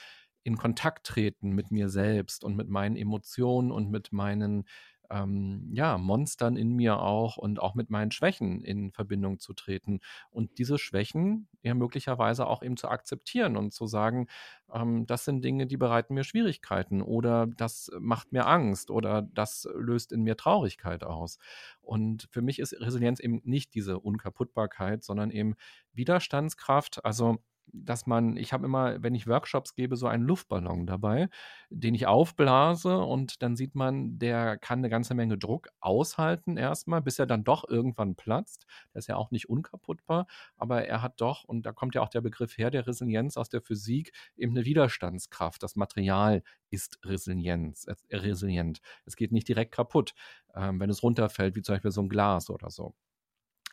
[SPEAKER 1] in Kontakt treten mit mir selbst und mit meinen Emotionen und mit meinen ähm, ja, Monstern in mir auch und auch mit meinen Schwächen in Verbindung zu treten und diese Schwächen ja möglicherweise auch eben zu akzeptieren und zu sagen, ähm, das sind Dinge, die bereiten mir Schwierigkeiten oder das macht mir Angst oder das löst in mir Traurigkeit aus. Und für mich ist Resilienz eben nicht diese Unkaputtbarkeit, sondern eben Widerstandskraft, also dass man, ich habe immer, wenn ich Workshops gebe, so einen Luftballon dabei, den ich aufblase und dann sieht man, der kann eine ganze Menge Druck aushalten erstmal, bis er dann doch irgendwann platzt. Der ist ja auch nicht unkaputtbar, aber er hat doch, und da kommt ja auch der Begriff her, der Resilienz aus der Physik, eben eine Widerstandskraft. Das Material ist Resilienz, resilient. Es geht nicht direkt kaputt, ähm, wenn es runterfällt, wie zum Beispiel so ein Glas oder so.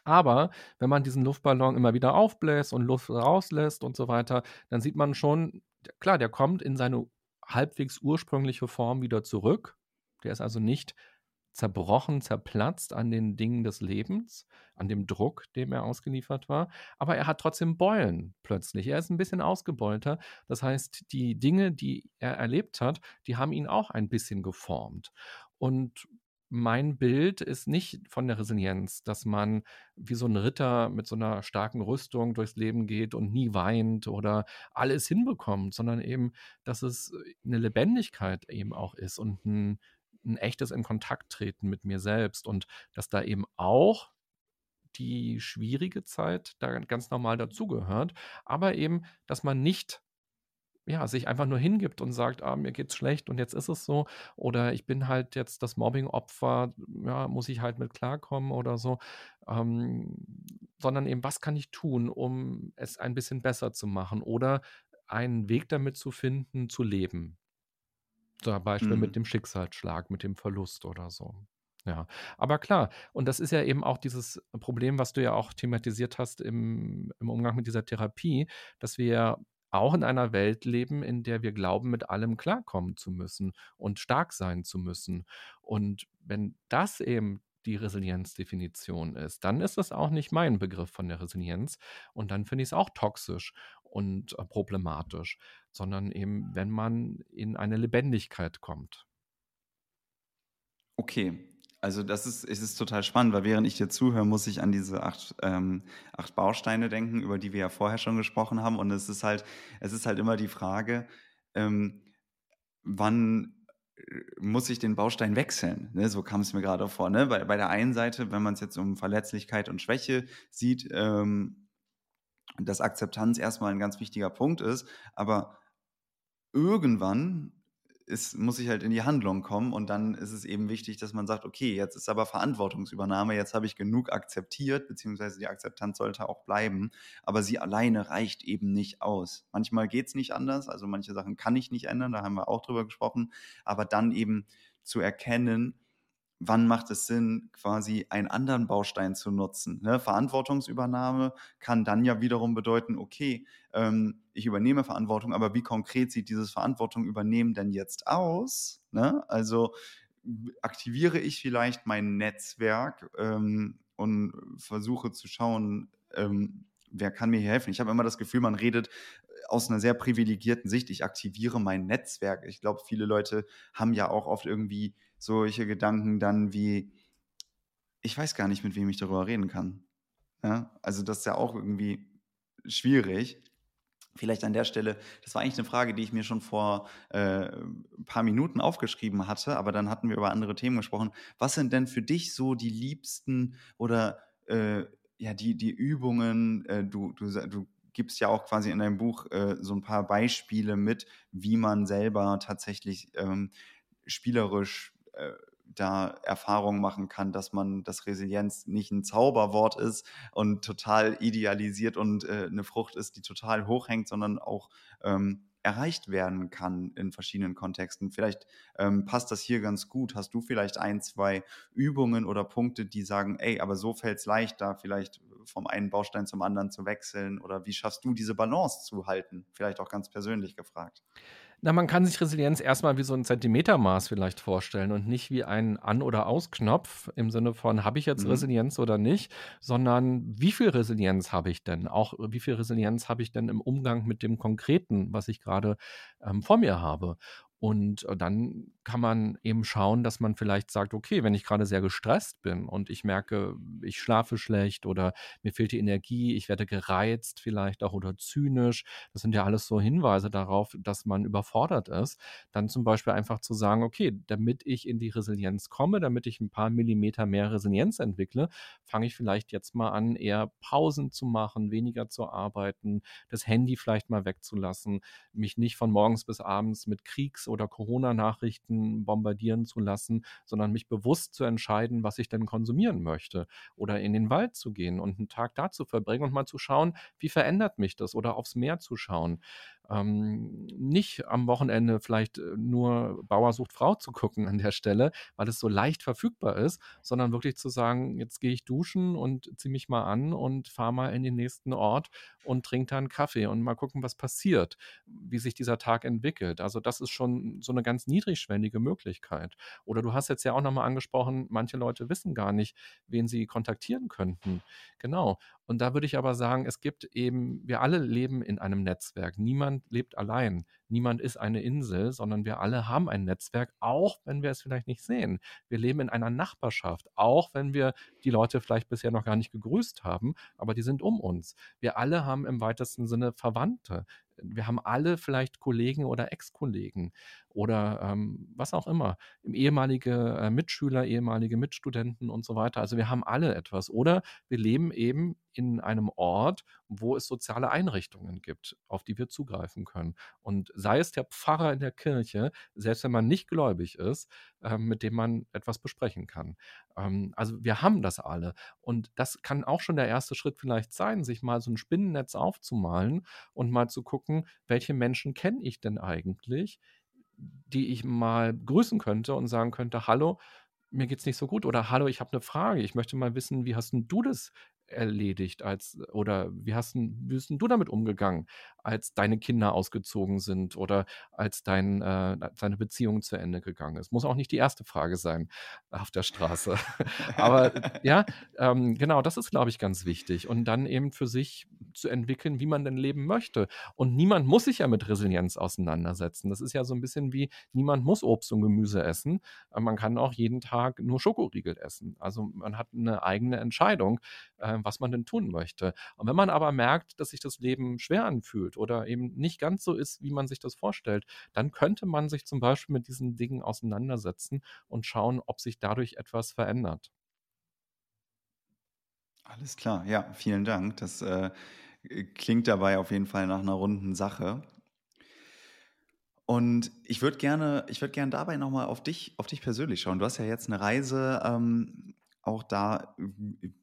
[SPEAKER 1] Aber wenn man diesen Luftballon immer wieder aufbläst und Luft rauslässt und so weiter, dann sieht man schon, klar, der kommt in seine halbwegs ursprüngliche Form wieder zurück. Der ist also nicht zerbrochen, zerplatzt an den Dingen des Lebens, an dem Druck, dem er ausgeliefert war. Aber er hat trotzdem Beulen plötzlich. Er ist ein bisschen ausgebeulter. Das heißt, die Dinge, die er erlebt hat, die haben ihn auch ein bisschen geformt. Und mein Bild ist nicht von der Resilienz, dass man wie so ein Ritter mit so einer starken Rüstung durchs Leben geht und nie weint oder alles hinbekommt, sondern eben, dass es eine Lebendigkeit eben auch ist und ein, ein echtes in Kontakt treten mit mir selbst und dass da eben auch die schwierige Zeit da ganz normal dazugehört, aber eben, dass man nicht ja, sich einfach nur hingibt und sagt, ah, mir geht's schlecht und jetzt ist es so. Oder ich bin halt jetzt das Mobbing-Opfer, ja, muss ich halt mit klarkommen oder so. Ähm, sondern eben, was kann ich tun, um es ein bisschen besser zu machen oder einen Weg damit zu finden, zu leben. Zum Beispiel mhm. mit dem Schicksalsschlag, mit dem Verlust oder so. Ja, aber klar, und das ist ja eben auch dieses Problem, was du ja auch thematisiert hast im, im Umgang mit dieser Therapie, dass wir auch in einer Welt leben, in der wir glauben, mit allem klarkommen zu müssen und stark sein zu müssen. Und wenn das eben die Resilienzdefinition ist, dann ist das auch nicht mein Begriff von der Resilienz. Und dann finde ich es auch toxisch und äh, problematisch, sondern eben, wenn man in eine Lebendigkeit kommt.
[SPEAKER 2] Okay, also das ist, es ist total spannend, weil während ich dir zuhöre, muss ich an diese acht, ähm, acht Bausteine denken, über die wir ja vorher schon gesprochen haben. Und es ist halt, es ist halt immer die Frage, ähm, wann äh, muss ich den Baustein wechseln? Ne, so kam es mir gerade vor. Ne? Bei, bei der einen Seite, wenn man es jetzt um Verletzlichkeit und Schwäche sieht, ähm, dass Akzeptanz erstmal ein ganz wichtiger Punkt ist, aber irgendwann ist, muss ich halt in die Handlung kommen und dann ist es eben wichtig, dass man sagt, okay, jetzt ist aber Verantwortungsübernahme, jetzt habe ich genug akzeptiert, beziehungsweise die Akzeptanz sollte auch bleiben, aber sie alleine reicht eben nicht aus. Manchmal geht es nicht anders, also manche Sachen kann ich nicht ändern, da haben wir auch drüber gesprochen, aber dann eben zu erkennen, wann macht es Sinn, quasi einen anderen Baustein zu nutzen. Ne? Verantwortungsübernahme kann dann ja wiederum bedeuten, okay, ähm, ich übernehme Verantwortung, aber wie konkret sieht dieses Verantwortung übernehmen denn jetzt aus? Ne? Also aktiviere ich vielleicht mein Netzwerk ähm, und versuche zu schauen, ähm, wer kann mir hier helfen? Ich habe immer das Gefühl, man redet aus einer sehr privilegierten Sicht. Ich aktiviere mein Netzwerk. Ich glaube, viele Leute haben ja auch oft irgendwie solche Gedanken dann wie, ich weiß gar nicht, mit wem ich darüber reden kann. Ja? Also das ist ja auch irgendwie schwierig. Vielleicht an der Stelle, das war eigentlich eine Frage, die ich mir schon vor äh, ein paar Minuten aufgeschrieben hatte, aber dann hatten wir über andere Themen gesprochen. Was sind denn für dich so die liebsten oder äh, ja, die, die Übungen? Äh, du, du, du gibst ja auch quasi in deinem Buch äh, so ein paar Beispiele mit, wie man selber tatsächlich ähm, spielerisch da Erfahrungen machen kann, dass man, dass Resilienz nicht ein Zauberwort ist und total idealisiert und äh, eine Frucht ist, die total hochhängt, sondern auch ähm, erreicht werden kann in verschiedenen Kontexten. Vielleicht ähm, passt das hier ganz gut. Hast du vielleicht ein, zwei Übungen oder Punkte, die sagen, ey, aber so fällt es leichter, vielleicht vom einen Baustein zum anderen zu wechseln? Oder wie schaffst du diese Balance zu halten? Vielleicht auch ganz persönlich gefragt.
[SPEAKER 1] Na, man kann sich Resilienz erstmal wie so ein Zentimetermaß vielleicht vorstellen und nicht wie ein An- oder Ausknopf im Sinne von, habe ich jetzt mhm. Resilienz oder nicht, sondern wie viel Resilienz habe ich denn? Auch wie viel Resilienz habe ich denn im Umgang mit dem Konkreten, was ich gerade ähm, vor mir habe? Und äh, dann kann man eben schauen, dass man vielleicht sagt, okay, wenn ich gerade sehr gestresst bin und ich merke, ich schlafe schlecht oder mir fehlt die Energie, ich werde gereizt vielleicht auch oder zynisch, das sind ja alles so Hinweise darauf, dass man überfordert ist, dann zum Beispiel einfach zu sagen, okay, damit ich in die Resilienz komme, damit ich ein paar Millimeter mehr Resilienz entwickle, fange ich vielleicht jetzt mal an, eher Pausen zu machen, weniger zu arbeiten, das Handy vielleicht mal wegzulassen, mich nicht von morgens bis abends mit Kriegs- oder Corona-Nachrichten bombardieren zu lassen, sondern mich bewusst zu entscheiden, was ich denn konsumieren möchte. Oder in den Wald zu gehen und einen Tag da zu verbringen und mal zu schauen, wie verändert mich das oder aufs Meer zu schauen ähm, nicht am Wochenende vielleicht äh, nur Bauer sucht Frau zu gucken an der Stelle, weil es so leicht verfügbar ist, sondern wirklich zu sagen, jetzt gehe ich duschen und ziehe mich mal an und fahre mal in den nächsten Ort und trinke da einen Kaffee und mal gucken, was passiert, wie sich dieser Tag entwickelt. Also das ist schon so eine ganz niedrigschwellige Möglichkeit. Oder du hast jetzt ja auch nochmal angesprochen, manche Leute wissen gar nicht, wen sie kontaktieren könnten. Genau. Und da würde ich aber sagen, es gibt eben, wir alle leben in einem Netzwerk. Niemand lebt allein. Niemand ist eine Insel, sondern wir alle haben ein Netzwerk, auch wenn wir es vielleicht nicht sehen. Wir leben in einer Nachbarschaft, auch wenn wir die Leute vielleicht bisher noch gar nicht gegrüßt haben, aber die sind um uns. Wir alle haben im weitesten Sinne Verwandte wir haben alle vielleicht Kollegen oder Ex-Kollegen oder ähm, was auch immer, ehemalige äh, Mitschüler, ehemalige Mitstudenten und so weiter. Also wir haben alle etwas. Oder wir leben eben in einem Ort, wo es soziale Einrichtungen gibt, auf die wir zugreifen können. Und sei es der Pfarrer in der Kirche, selbst wenn man nicht gläubig ist, äh, mit dem man etwas besprechen kann. Ähm, also wir haben das alle. Und das kann auch schon der erste Schritt vielleicht sein, sich mal so ein Spinnennetz aufzumalen und mal zu gucken, welche Menschen kenne ich denn eigentlich, die ich mal grüßen könnte und sagen könnte, hallo, mir geht's nicht so gut oder hallo, ich habe eine Frage, ich möchte mal wissen, wie hast du das erledigt als oder wie hast denn, wie bist denn du damit umgegangen, als deine Kinder ausgezogen sind oder als dein, äh, deine Beziehung zu Ende gegangen ist? Muss auch nicht die erste Frage sein auf der Straße. Aber ja, ähm, genau, das ist, glaube ich, ganz wichtig. Und dann eben für sich zu entwickeln, wie man denn leben möchte. Und niemand muss sich ja mit Resilienz auseinandersetzen. Das ist ja so ein bisschen wie, niemand muss Obst und Gemüse essen. Man kann auch jeden Tag nur Schokoriegel essen. Also man hat eine eigene Entscheidung, äh, was man denn tun möchte. Und wenn man aber merkt, dass sich das Leben schwer anfühlt oder eben nicht ganz so ist, wie man sich das vorstellt, dann könnte man sich zum Beispiel mit diesen Dingen auseinandersetzen und schauen, ob sich dadurch etwas verändert.
[SPEAKER 2] Alles klar, ja, vielen Dank. Das äh, klingt dabei auf jeden Fall nach einer runden Sache. Und ich würde gerne, ich würde gerne dabei nochmal auf dich, auf dich persönlich schauen. Du hast ja jetzt eine Reise ähm, auch da,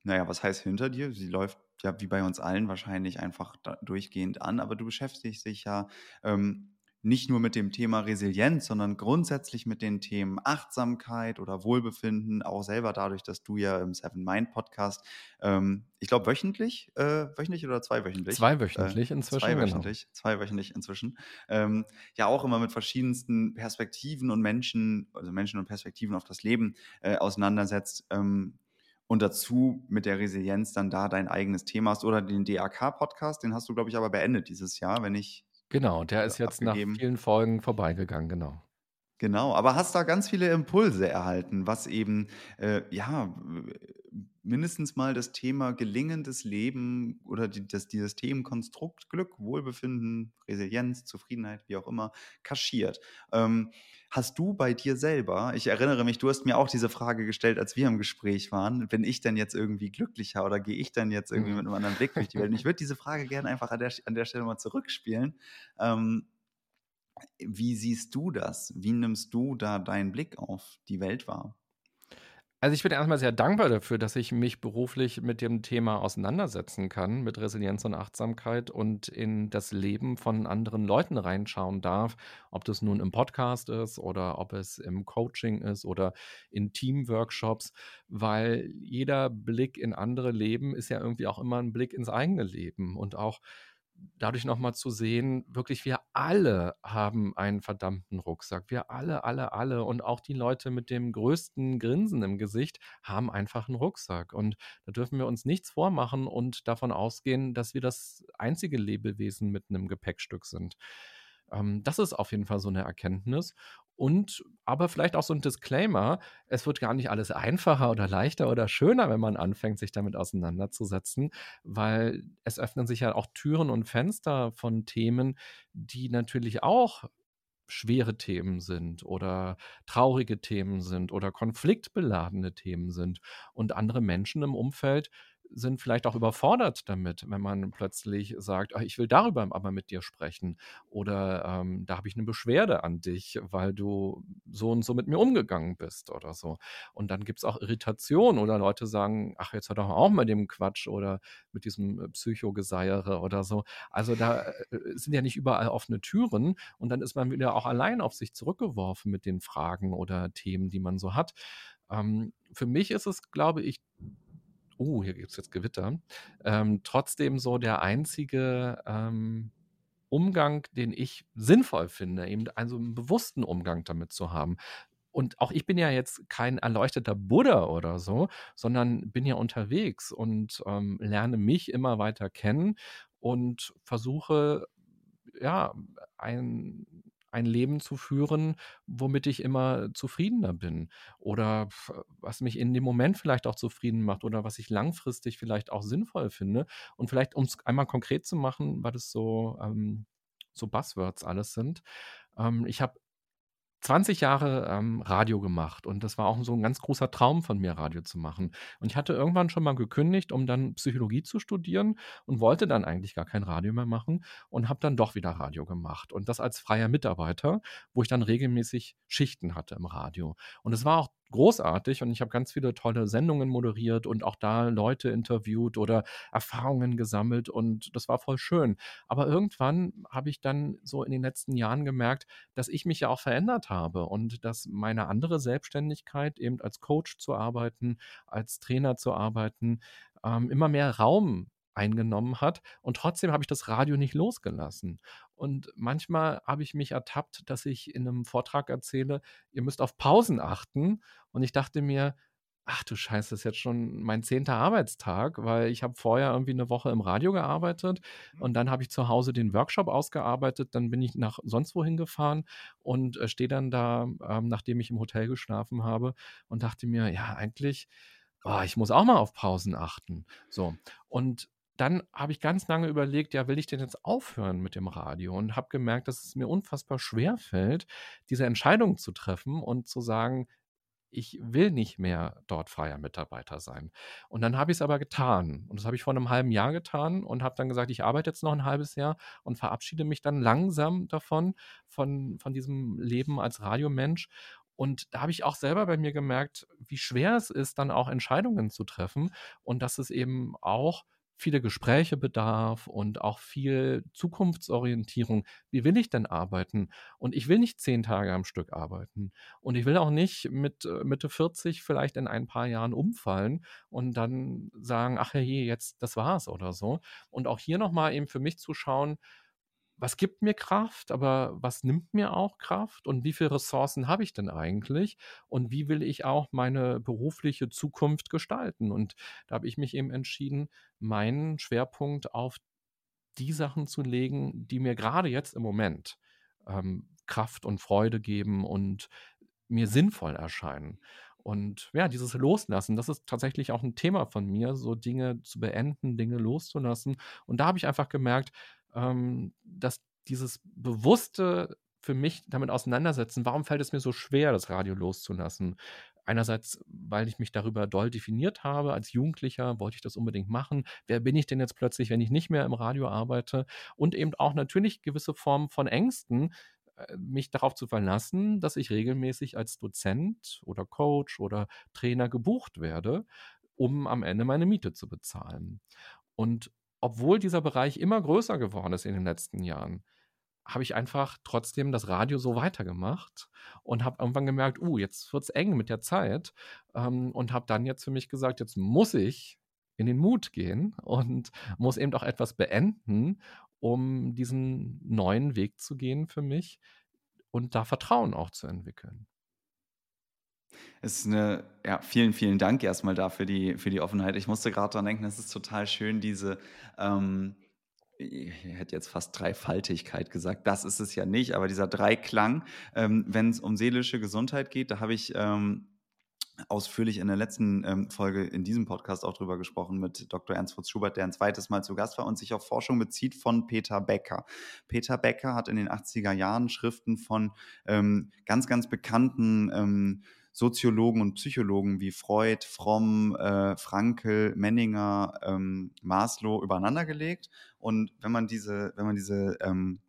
[SPEAKER 2] naja, was heißt hinter dir? Sie läuft ja wie bei uns allen wahrscheinlich einfach durchgehend an, aber du beschäftigst dich ja ähm, nicht nur mit dem Thema Resilienz, sondern grundsätzlich mit den Themen Achtsamkeit oder Wohlbefinden, auch selber dadurch, dass du ja im Seven Mind Podcast, ähm, ich glaube wöchentlich, äh, wöchentlich oder zweiwöchentlich?
[SPEAKER 1] Zweiwöchentlich äh, inzwischen.
[SPEAKER 2] Zweiwöchentlich, genau. zweiwöchentlich inzwischen. Ähm, ja, auch immer mit verschiedensten Perspektiven und Menschen, also Menschen und Perspektiven auf das Leben äh, auseinandersetzt. Ähm, und dazu mit der Resilienz dann da dein eigenes Thema hast oder den DAK-Podcast, den hast du, glaube ich, aber beendet dieses Jahr, wenn ich
[SPEAKER 1] Genau, der ist jetzt nach vielen Folgen vorbeigegangen, genau.
[SPEAKER 2] Genau, aber hast da ganz viele Impulse erhalten, was eben, äh, ja, mindestens mal das Thema gelingendes Leben oder die, das, dieses Themenkonstrukt Glück, Wohlbefinden, Resilienz, Zufriedenheit, wie auch immer, kaschiert. Ähm, Hast du bei dir selber, ich erinnere mich, du hast mir auch diese Frage gestellt, als wir im Gespräch waren, bin ich denn jetzt irgendwie glücklicher oder gehe ich dann jetzt irgendwie mhm. mit einem anderen Blick durch die Welt? Und ich würde diese Frage gerne einfach an der, an der Stelle mal zurückspielen. Ähm, wie siehst du das? Wie nimmst du da deinen Blick auf die Welt wahr?
[SPEAKER 1] Also ich bin erstmal sehr dankbar dafür, dass ich mich beruflich mit dem Thema auseinandersetzen kann, mit Resilienz und Achtsamkeit und in das Leben von anderen Leuten reinschauen darf, ob das nun im Podcast ist oder ob es im Coaching ist oder in Teamworkshops, weil jeder Blick in andere Leben ist ja irgendwie auch immer ein Blick ins eigene Leben und auch dadurch nochmal zu sehen, wirklich wir alle haben einen verdammten Rucksack. Wir alle, alle, alle und auch die Leute mit dem größten Grinsen im Gesicht haben einfach einen Rucksack. Und da dürfen wir uns nichts vormachen und davon ausgehen, dass wir das einzige Lebewesen mit einem Gepäckstück sind. Ähm, das ist auf jeden Fall so eine Erkenntnis. Und aber vielleicht auch so ein Disclaimer, es wird gar nicht alles einfacher oder leichter oder schöner, wenn man anfängt, sich damit auseinanderzusetzen, weil es öffnen sich ja auch Türen und Fenster von Themen, die natürlich auch schwere Themen sind oder traurige Themen sind oder konfliktbeladene Themen sind und andere Menschen im Umfeld sind vielleicht auch überfordert damit, wenn man plötzlich sagt, ah, ich will darüber aber mit dir sprechen oder ähm, da habe ich eine Beschwerde an dich, weil du so und so mit mir umgegangen bist oder so. Und dann gibt es auch Irritation oder Leute sagen, ach, jetzt hör doch auch mal dem Quatsch oder mit diesem äh, Psychogeseiere oder so. Also da äh, sind ja nicht überall offene Türen und dann ist man wieder auch allein auf sich zurückgeworfen mit den Fragen oder Themen, die man so hat. Ähm, für mich ist es, glaube ich, oh, hier gibt es jetzt Gewitter, ähm, trotzdem so der einzige ähm, Umgang, den ich sinnvoll finde, eben also einen bewussten Umgang damit zu haben. Und auch ich bin ja jetzt kein erleuchteter Buddha oder so, sondern bin ja unterwegs und ähm, lerne mich immer weiter kennen und versuche, ja, ein, ein Leben zu führen, womit ich immer zufriedener bin oder was mich in dem Moment vielleicht auch zufrieden macht oder was ich langfristig vielleicht auch sinnvoll finde. Und vielleicht, um es einmal konkret zu machen, weil das so, ähm, so Buzzwords alles sind. Ähm, ich habe 20 Jahre ähm, Radio gemacht und das war auch so ein ganz großer Traum von mir, Radio zu machen. Und ich hatte irgendwann schon mal gekündigt, um dann Psychologie zu studieren und wollte dann eigentlich gar kein Radio mehr machen und habe dann doch wieder Radio gemacht. Und das als freier Mitarbeiter, wo ich dann regelmäßig Schichten hatte im Radio. Und es war auch großartig und ich habe ganz viele tolle Sendungen moderiert und auch da Leute interviewt oder Erfahrungen gesammelt und das war voll schön. Aber irgendwann habe ich dann so in den letzten Jahren gemerkt, dass ich mich ja auch verändert habe und dass meine andere Selbstständigkeit, eben als Coach zu arbeiten, als Trainer zu arbeiten, ähm, immer mehr Raum eingenommen hat. Und trotzdem habe ich das Radio nicht losgelassen. Und manchmal habe ich mich ertappt, dass ich in einem Vortrag erzähle, ihr müsst auf Pausen achten. Und ich dachte mir, ach du Scheiße, das ist jetzt schon mein zehnter Arbeitstag, weil ich habe vorher irgendwie eine Woche im Radio gearbeitet mhm. und dann habe ich zu Hause den Workshop ausgearbeitet, dann bin ich nach sonst wohin gefahren und äh, stehe dann da, ähm, nachdem ich im Hotel geschlafen habe und dachte mir, ja, eigentlich, oh, ich muss auch mal auf Pausen achten. So. Und dann habe ich ganz lange überlegt, ja, will ich denn jetzt aufhören mit dem Radio? Und habe gemerkt, dass es mir unfassbar schwer fällt, diese Entscheidung zu treffen und zu sagen, ich will nicht mehr dort freier Mitarbeiter sein. Und dann habe ich es aber getan. Und das habe ich vor einem halben Jahr getan und habe dann gesagt, ich arbeite jetzt noch ein halbes Jahr und verabschiede mich dann langsam davon, von, von diesem Leben als Radiomensch. Und da habe ich auch selber bei mir gemerkt, wie schwer es ist, dann auch Entscheidungen zu treffen und dass es eben auch viele Gespräche bedarf und auch viel Zukunftsorientierung. Wie will ich denn arbeiten? Und ich will nicht zehn Tage am Stück arbeiten. Und ich will auch nicht mit äh, Mitte 40 vielleicht in ein paar Jahren umfallen und dann sagen, ach je, jetzt, das war's oder so. Und auch hier nochmal eben für mich zu schauen, was gibt mir Kraft, aber was nimmt mir auch Kraft und wie viele Ressourcen habe ich denn eigentlich und wie will ich auch meine berufliche Zukunft gestalten? Und da habe ich mich eben entschieden, meinen Schwerpunkt auf die Sachen zu legen, die mir gerade jetzt im Moment ähm, Kraft und Freude geben und mir sinnvoll erscheinen. Und ja, dieses Loslassen, das ist tatsächlich auch ein Thema von mir, so Dinge zu beenden, Dinge loszulassen. Und da habe ich einfach gemerkt, ähm, dass dieses bewusste für mich damit auseinandersetzen, warum fällt es mir so schwer, das Radio loszulassen? Einerseits, weil ich mich darüber doll definiert habe. Als Jugendlicher wollte ich das unbedingt machen. Wer bin ich denn jetzt plötzlich, wenn ich nicht mehr im Radio arbeite? Und eben auch natürlich gewisse Formen von Ängsten, äh, mich darauf zu verlassen, dass ich regelmäßig als Dozent oder Coach oder Trainer gebucht werde, um am Ende meine Miete zu bezahlen. Und obwohl dieser Bereich immer größer geworden ist in den letzten Jahren, habe ich einfach trotzdem das Radio so weitergemacht und habe irgendwann gemerkt, uh, jetzt wird es eng mit der Zeit ähm, und habe dann jetzt für mich gesagt, jetzt muss ich in den Mut gehen und muss eben auch etwas beenden, um diesen neuen Weg zu gehen für mich und da Vertrauen auch zu entwickeln.
[SPEAKER 2] Ist eine, ja, vielen, vielen Dank erstmal dafür die, für die Offenheit. Ich musste gerade daran denken, es ist total schön, diese, ähm, ich hätte jetzt fast Dreifaltigkeit gesagt, das ist es ja nicht, aber dieser Dreiklang, ähm, wenn es um seelische Gesundheit geht, da habe ich ähm, ausführlich in der letzten ähm, Folge in diesem Podcast auch drüber gesprochen mit Dr. Ernst Fritz Schubert, der ein zweites Mal zu Gast war und sich auf Forschung bezieht von Peter Becker. Peter Becker hat in den 80er Jahren Schriften von ähm, ganz, ganz bekannten ähm, Soziologen und Psychologen wie Freud, Fromm, äh, Frankel, Menninger, ähm, Maslow übereinandergelegt. Und wenn man diese, wenn man diese ähm,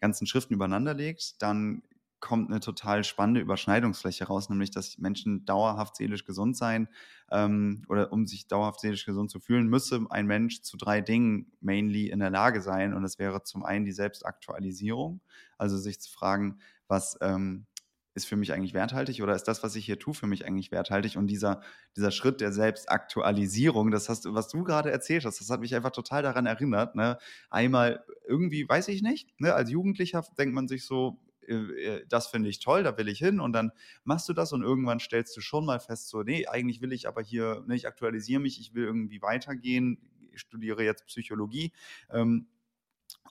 [SPEAKER 2] ganzen Schriften übereinander legt, dann kommt eine total spannende Überschneidungsfläche raus, nämlich dass Menschen dauerhaft seelisch gesund sein ähm, oder um sich dauerhaft seelisch gesund zu fühlen, müsse ein Mensch zu drei Dingen mainly in der Lage sein. Und das wäre zum einen die Selbstaktualisierung, also sich zu fragen, was ähm, ist für mich eigentlich werthaltig oder ist das, was ich hier tue, für mich eigentlich werthaltig? Und dieser, dieser Schritt der Selbstaktualisierung, das hast was du gerade erzählt hast, das hat mich einfach total daran erinnert. Ne? Einmal irgendwie, weiß ich nicht, ne? als Jugendlicher denkt man sich so, äh, äh, das finde ich toll, da will ich hin und dann machst du das und irgendwann stellst du schon mal fest, so, nee, eigentlich will ich aber hier, ne, ich aktualisiere mich, ich will irgendwie weitergehen, ich studiere jetzt Psychologie ähm,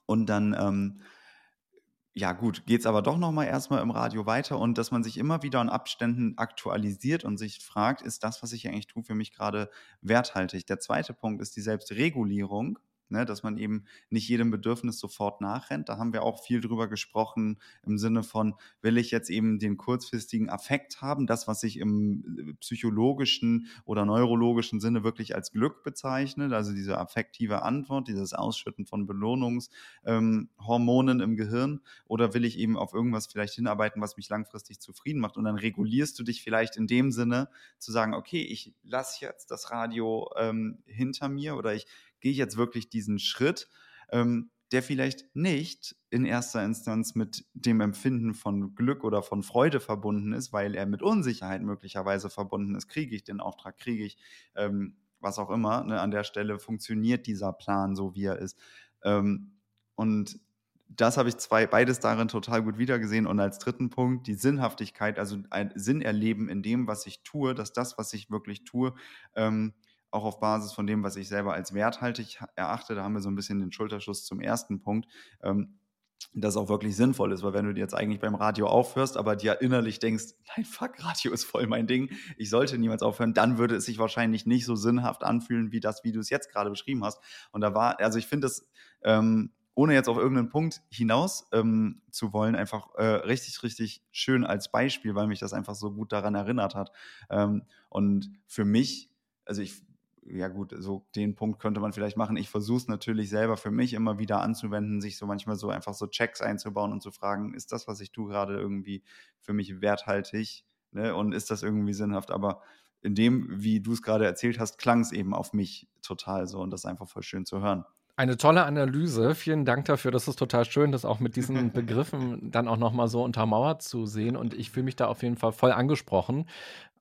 [SPEAKER 2] und dann ähm, ja gut, geht es aber doch nochmal erstmal im Radio weiter und dass man sich immer wieder in Abständen aktualisiert und sich fragt, ist das, was ich eigentlich tue, für mich gerade werthaltig? Der zweite Punkt ist die Selbstregulierung ne, dass man eben nicht jedem Bedürfnis sofort nachrennt. Da haben wir auch viel drüber gesprochen im Sinne von, will ich jetzt eben den kurzfristigen Affekt haben, das, was ich im äh, psychologischen oder neurologischen Sinne wirklich als Glück bezeichnet, also diese affektive Antwort, dieses Ausschütten von Belohnungshormonen ähm, im Gehirn, oder will ich eben auf irgendwas vielleicht hinarbeiten, was mich langfristig zufrieden macht und dann regulierst du dich vielleicht in dem Sinne zu sagen, okay, ich lasse jetzt das Radio ähm, hinter mir oder ich gehe ich jetzt wirklich diesen Schritt, ähm, der vielleicht nicht in erster Instanz mit dem Empfinden von Glück oder von Freude verbunden ist, weil er mit Unsicherheit möglicherweise verbunden ist. Kriege ich den Auftrag, kriege ich ähm, was auch immer. Ne? An der Stelle funktioniert dieser Plan so, wie er ist. Ähm, und das habe ich zwei, beides darin total gut wiedergesehen. Und als dritten Punkt die Sinnhaftigkeit, also ein Sinn erleben in dem, was ich tue, dass das, was ich wirklich tue, ähm, auch auf Basis von dem, was ich selber als werthaltig erachte, da haben wir so ein bisschen den Schulterschluss zum ersten Punkt, ähm, das auch wirklich sinnvoll ist, weil wenn du jetzt eigentlich beim Radio aufhörst, aber dir innerlich denkst, nein, fuck, Radio ist voll mein Ding, ich sollte niemals aufhören, dann würde es sich wahrscheinlich nicht so sinnhaft anfühlen, wie das, wie du es jetzt gerade beschrieben hast. Und da war, also ich finde das, ähm, ohne jetzt auf irgendeinen Punkt hinaus ähm, zu wollen, einfach äh, richtig, richtig schön als Beispiel, weil mich das einfach so gut daran erinnert hat. Ähm, und für mich, also ich ja gut, so den Punkt könnte man vielleicht machen. Ich versuche es natürlich selber für mich immer wieder anzuwenden, sich so manchmal so einfach so Checks einzubauen und zu fragen, ist das, was ich tue, gerade irgendwie für mich werthaltig ne? und ist das irgendwie sinnhaft? Aber in dem, wie du es gerade erzählt hast, klang es eben auf mich total so und das ist einfach voll schön zu hören.
[SPEAKER 1] Eine tolle Analyse. Vielen Dank dafür. Das ist total schön, das auch mit diesen Begriffen dann auch nochmal so untermauert zu sehen. Und ich fühle mich da auf jeden Fall voll angesprochen.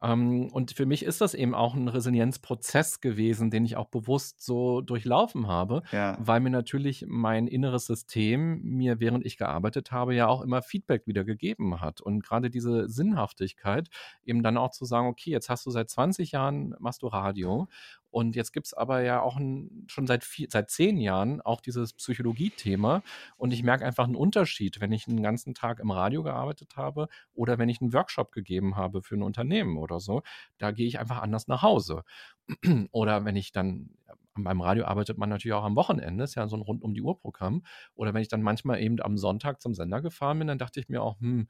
[SPEAKER 1] Ähm, und für mich ist das eben auch ein Resilienzprozess gewesen, den ich auch bewusst so durchlaufen habe, ja. weil mir natürlich mein inneres System mir, während ich gearbeitet habe, ja auch immer Feedback wieder gegeben hat. Und gerade diese Sinnhaftigkeit, eben dann auch zu sagen, okay, jetzt hast du seit 20 Jahren, machst du Radio und jetzt gibt es aber ja auch ein, schon seit, vier, seit zehn Jahren auch dieses Psychologie-Thema. Und ich merke einfach einen Unterschied, wenn ich einen ganzen Tag im Radio gearbeitet habe oder wenn ich einen Workshop gegeben habe für ein Unternehmen oder so. Da gehe ich einfach anders nach Hause. oder wenn ich dann beim Radio arbeitet man natürlich auch am Wochenende, ist ja so ein rund um die Uhr Programm. Oder wenn ich dann manchmal eben am Sonntag zum Sender gefahren bin, dann dachte ich mir auch, hm,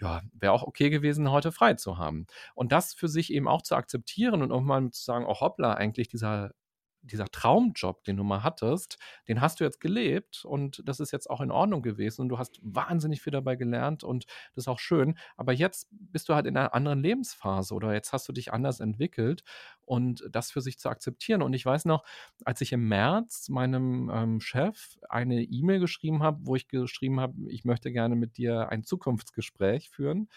[SPEAKER 1] ja, wäre auch okay gewesen, heute frei zu haben. Und das für sich eben auch zu akzeptieren und auch mal zu sagen, oh hoppla, eigentlich dieser dieser Traumjob, den du mal hattest, den hast du jetzt gelebt und das ist jetzt auch in Ordnung gewesen und du hast wahnsinnig viel dabei gelernt und das ist auch schön. Aber jetzt bist du halt in einer anderen Lebensphase oder jetzt hast du dich anders entwickelt und das für sich zu akzeptieren. Und ich weiß noch, als ich im März meinem ähm, Chef eine E-Mail geschrieben habe, wo ich geschrieben habe, ich möchte gerne mit dir ein Zukunftsgespräch führen,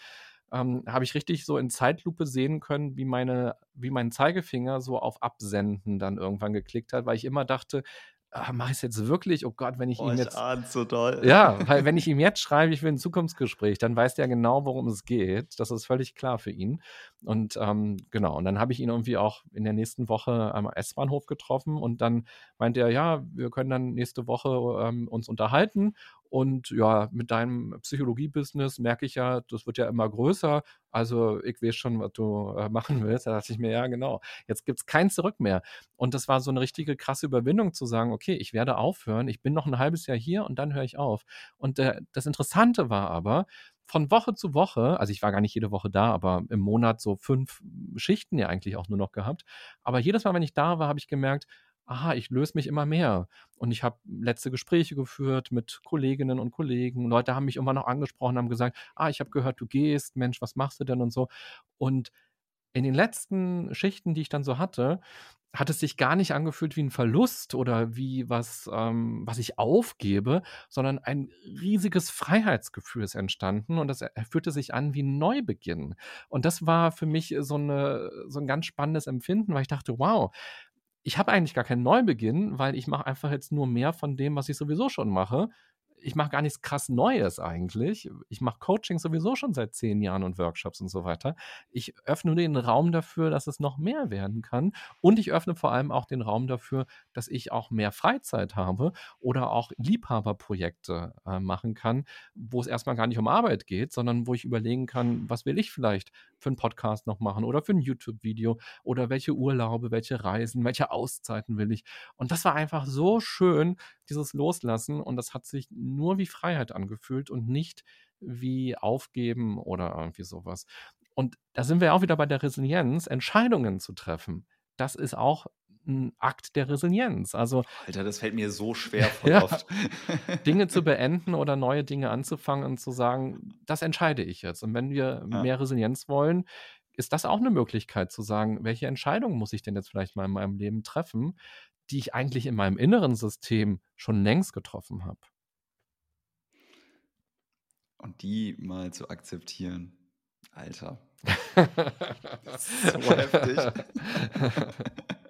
[SPEAKER 1] ähm, habe ich richtig so in Zeitlupe sehen können, wie meine, wie mein Zeigefinger so auf Absenden dann irgendwann geklickt hat, weil ich immer dachte, ah, mache ich es jetzt wirklich? Oh Gott, wenn ich
[SPEAKER 2] oh,
[SPEAKER 1] ihm jetzt.
[SPEAKER 2] Ich so doll.
[SPEAKER 1] Ja, weil wenn ich ihm jetzt schreibe, ich will ein Zukunftsgespräch, dann weiß der genau, worum es geht. Das ist völlig klar für ihn. Und ähm, genau, und dann habe ich ihn irgendwie auch in der nächsten Woche am S-Bahnhof getroffen und dann meinte er, ja, wir können dann nächste Woche ähm, uns unterhalten. Und ja, mit deinem Psychologie-Business merke ich ja, das wird ja immer größer. Also ich weiß schon, was du äh, machen willst. Da dachte ich mir, ja, genau. Jetzt gibt es kein Zurück mehr. Und das war so eine richtige krasse Überwindung zu sagen, okay, ich werde aufhören. Ich bin noch ein halbes Jahr hier und dann höre ich auf. Und äh, das Interessante war aber, von Woche zu Woche, also ich war gar nicht jede Woche da, aber im Monat so fünf Schichten ja eigentlich auch nur noch gehabt. Aber jedes Mal, wenn ich da war, habe ich gemerkt, aha, ich löse mich immer mehr. Und ich habe letzte Gespräche geführt mit Kolleginnen und Kollegen. Leute haben mich immer noch angesprochen, haben gesagt, ah, ich habe gehört, du gehst, Mensch, was machst du denn und so. Und in den letzten Schichten, die ich dann so hatte, hat es sich gar nicht angefühlt wie ein Verlust oder wie was, ähm, was ich aufgebe, sondern ein riesiges Freiheitsgefühl ist entstanden und das fühlte sich an wie ein Neubeginn. Und das war für mich so, eine, so ein ganz spannendes Empfinden, weil ich dachte, wow, ich habe eigentlich gar keinen Neubeginn, weil ich mache einfach jetzt nur mehr von dem, was ich sowieso schon mache ich mache gar nichts krass Neues eigentlich. Ich mache Coaching sowieso schon seit zehn Jahren und Workshops und so weiter. Ich öffne den Raum dafür, dass es noch mehr werden kann. Und ich öffne vor allem auch den Raum dafür, dass ich auch mehr Freizeit habe oder auch Liebhaberprojekte äh, machen kann, wo es erstmal gar nicht um Arbeit geht, sondern wo ich überlegen kann, was will ich vielleicht für einen Podcast noch machen oder für ein YouTube-Video oder welche Urlaube, welche Reisen, welche Auszeiten will ich. Und das war einfach so schön, dieses Loslassen. Und das hat sich nur wie Freiheit angefühlt und nicht wie Aufgeben oder irgendwie sowas. Und da sind wir auch wieder bei der Resilienz, Entscheidungen zu treffen. Das ist auch ein Akt der Resilienz. Also,
[SPEAKER 2] Alter, das fällt mir so schwer voll ja, oft.
[SPEAKER 1] Dinge zu beenden oder neue Dinge anzufangen und zu sagen, das entscheide ich jetzt. Und wenn wir ja. mehr Resilienz wollen, ist das auch eine Möglichkeit zu sagen, welche Entscheidungen muss ich denn jetzt vielleicht mal in meinem Leben treffen, die ich eigentlich in meinem inneren System schon längst getroffen habe.
[SPEAKER 2] Und die mal zu akzeptieren. Alter. das ist so heftig.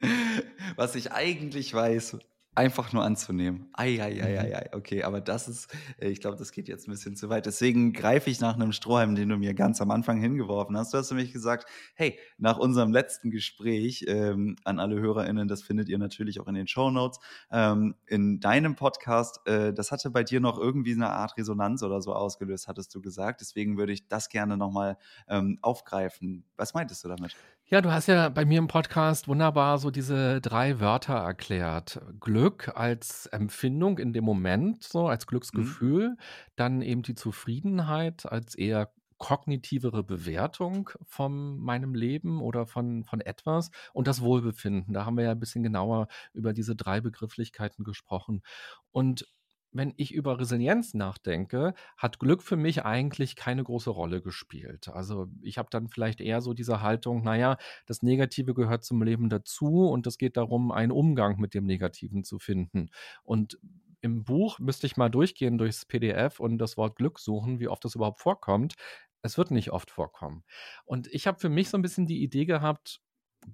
[SPEAKER 2] Was ich eigentlich weiß, einfach nur anzunehmen. Eieieiei, mhm. okay, aber das ist, äh, ich glaube, das geht jetzt ein bisschen zu weit. Deswegen greife ich nach einem Strohhalm, den du mir ganz am Anfang hingeworfen hast. Du hast nämlich gesagt, hey, nach unserem letzten Gespräch ähm, an alle HörerInnen, das findet ihr natürlich auch in den Show Notes, ähm, in deinem Podcast, äh, das hatte bei dir noch irgendwie eine Art Resonanz oder so ausgelöst, hattest du gesagt. Deswegen würde ich das gerne nochmal ähm, aufgreifen. Was meintest du damit?
[SPEAKER 1] Ja, du hast ja bei mir im Podcast wunderbar so diese drei Wörter erklärt. Glück als Empfindung in dem Moment, so als Mhm. Glücksgefühl, dann eben die Zufriedenheit als eher kognitivere Bewertung von meinem Leben oder von, von etwas und das Wohlbefinden. Da haben wir ja ein bisschen genauer über diese drei Begrifflichkeiten gesprochen. Und wenn ich über Resilienz nachdenke, hat Glück für mich eigentlich keine große Rolle gespielt. Also ich habe dann vielleicht eher so diese Haltung, naja, das Negative gehört zum Leben dazu und es geht darum, einen Umgang mit dem Negativen zu finden. Und im Buch müsste ich mal durchgehen durchs PDF und das Wort Glück suchen, wie oft das überhaupt vorkommt. Es wird nicht oft vorkommen. Und ich habe für mich so ein bisschen die Idee gehabt,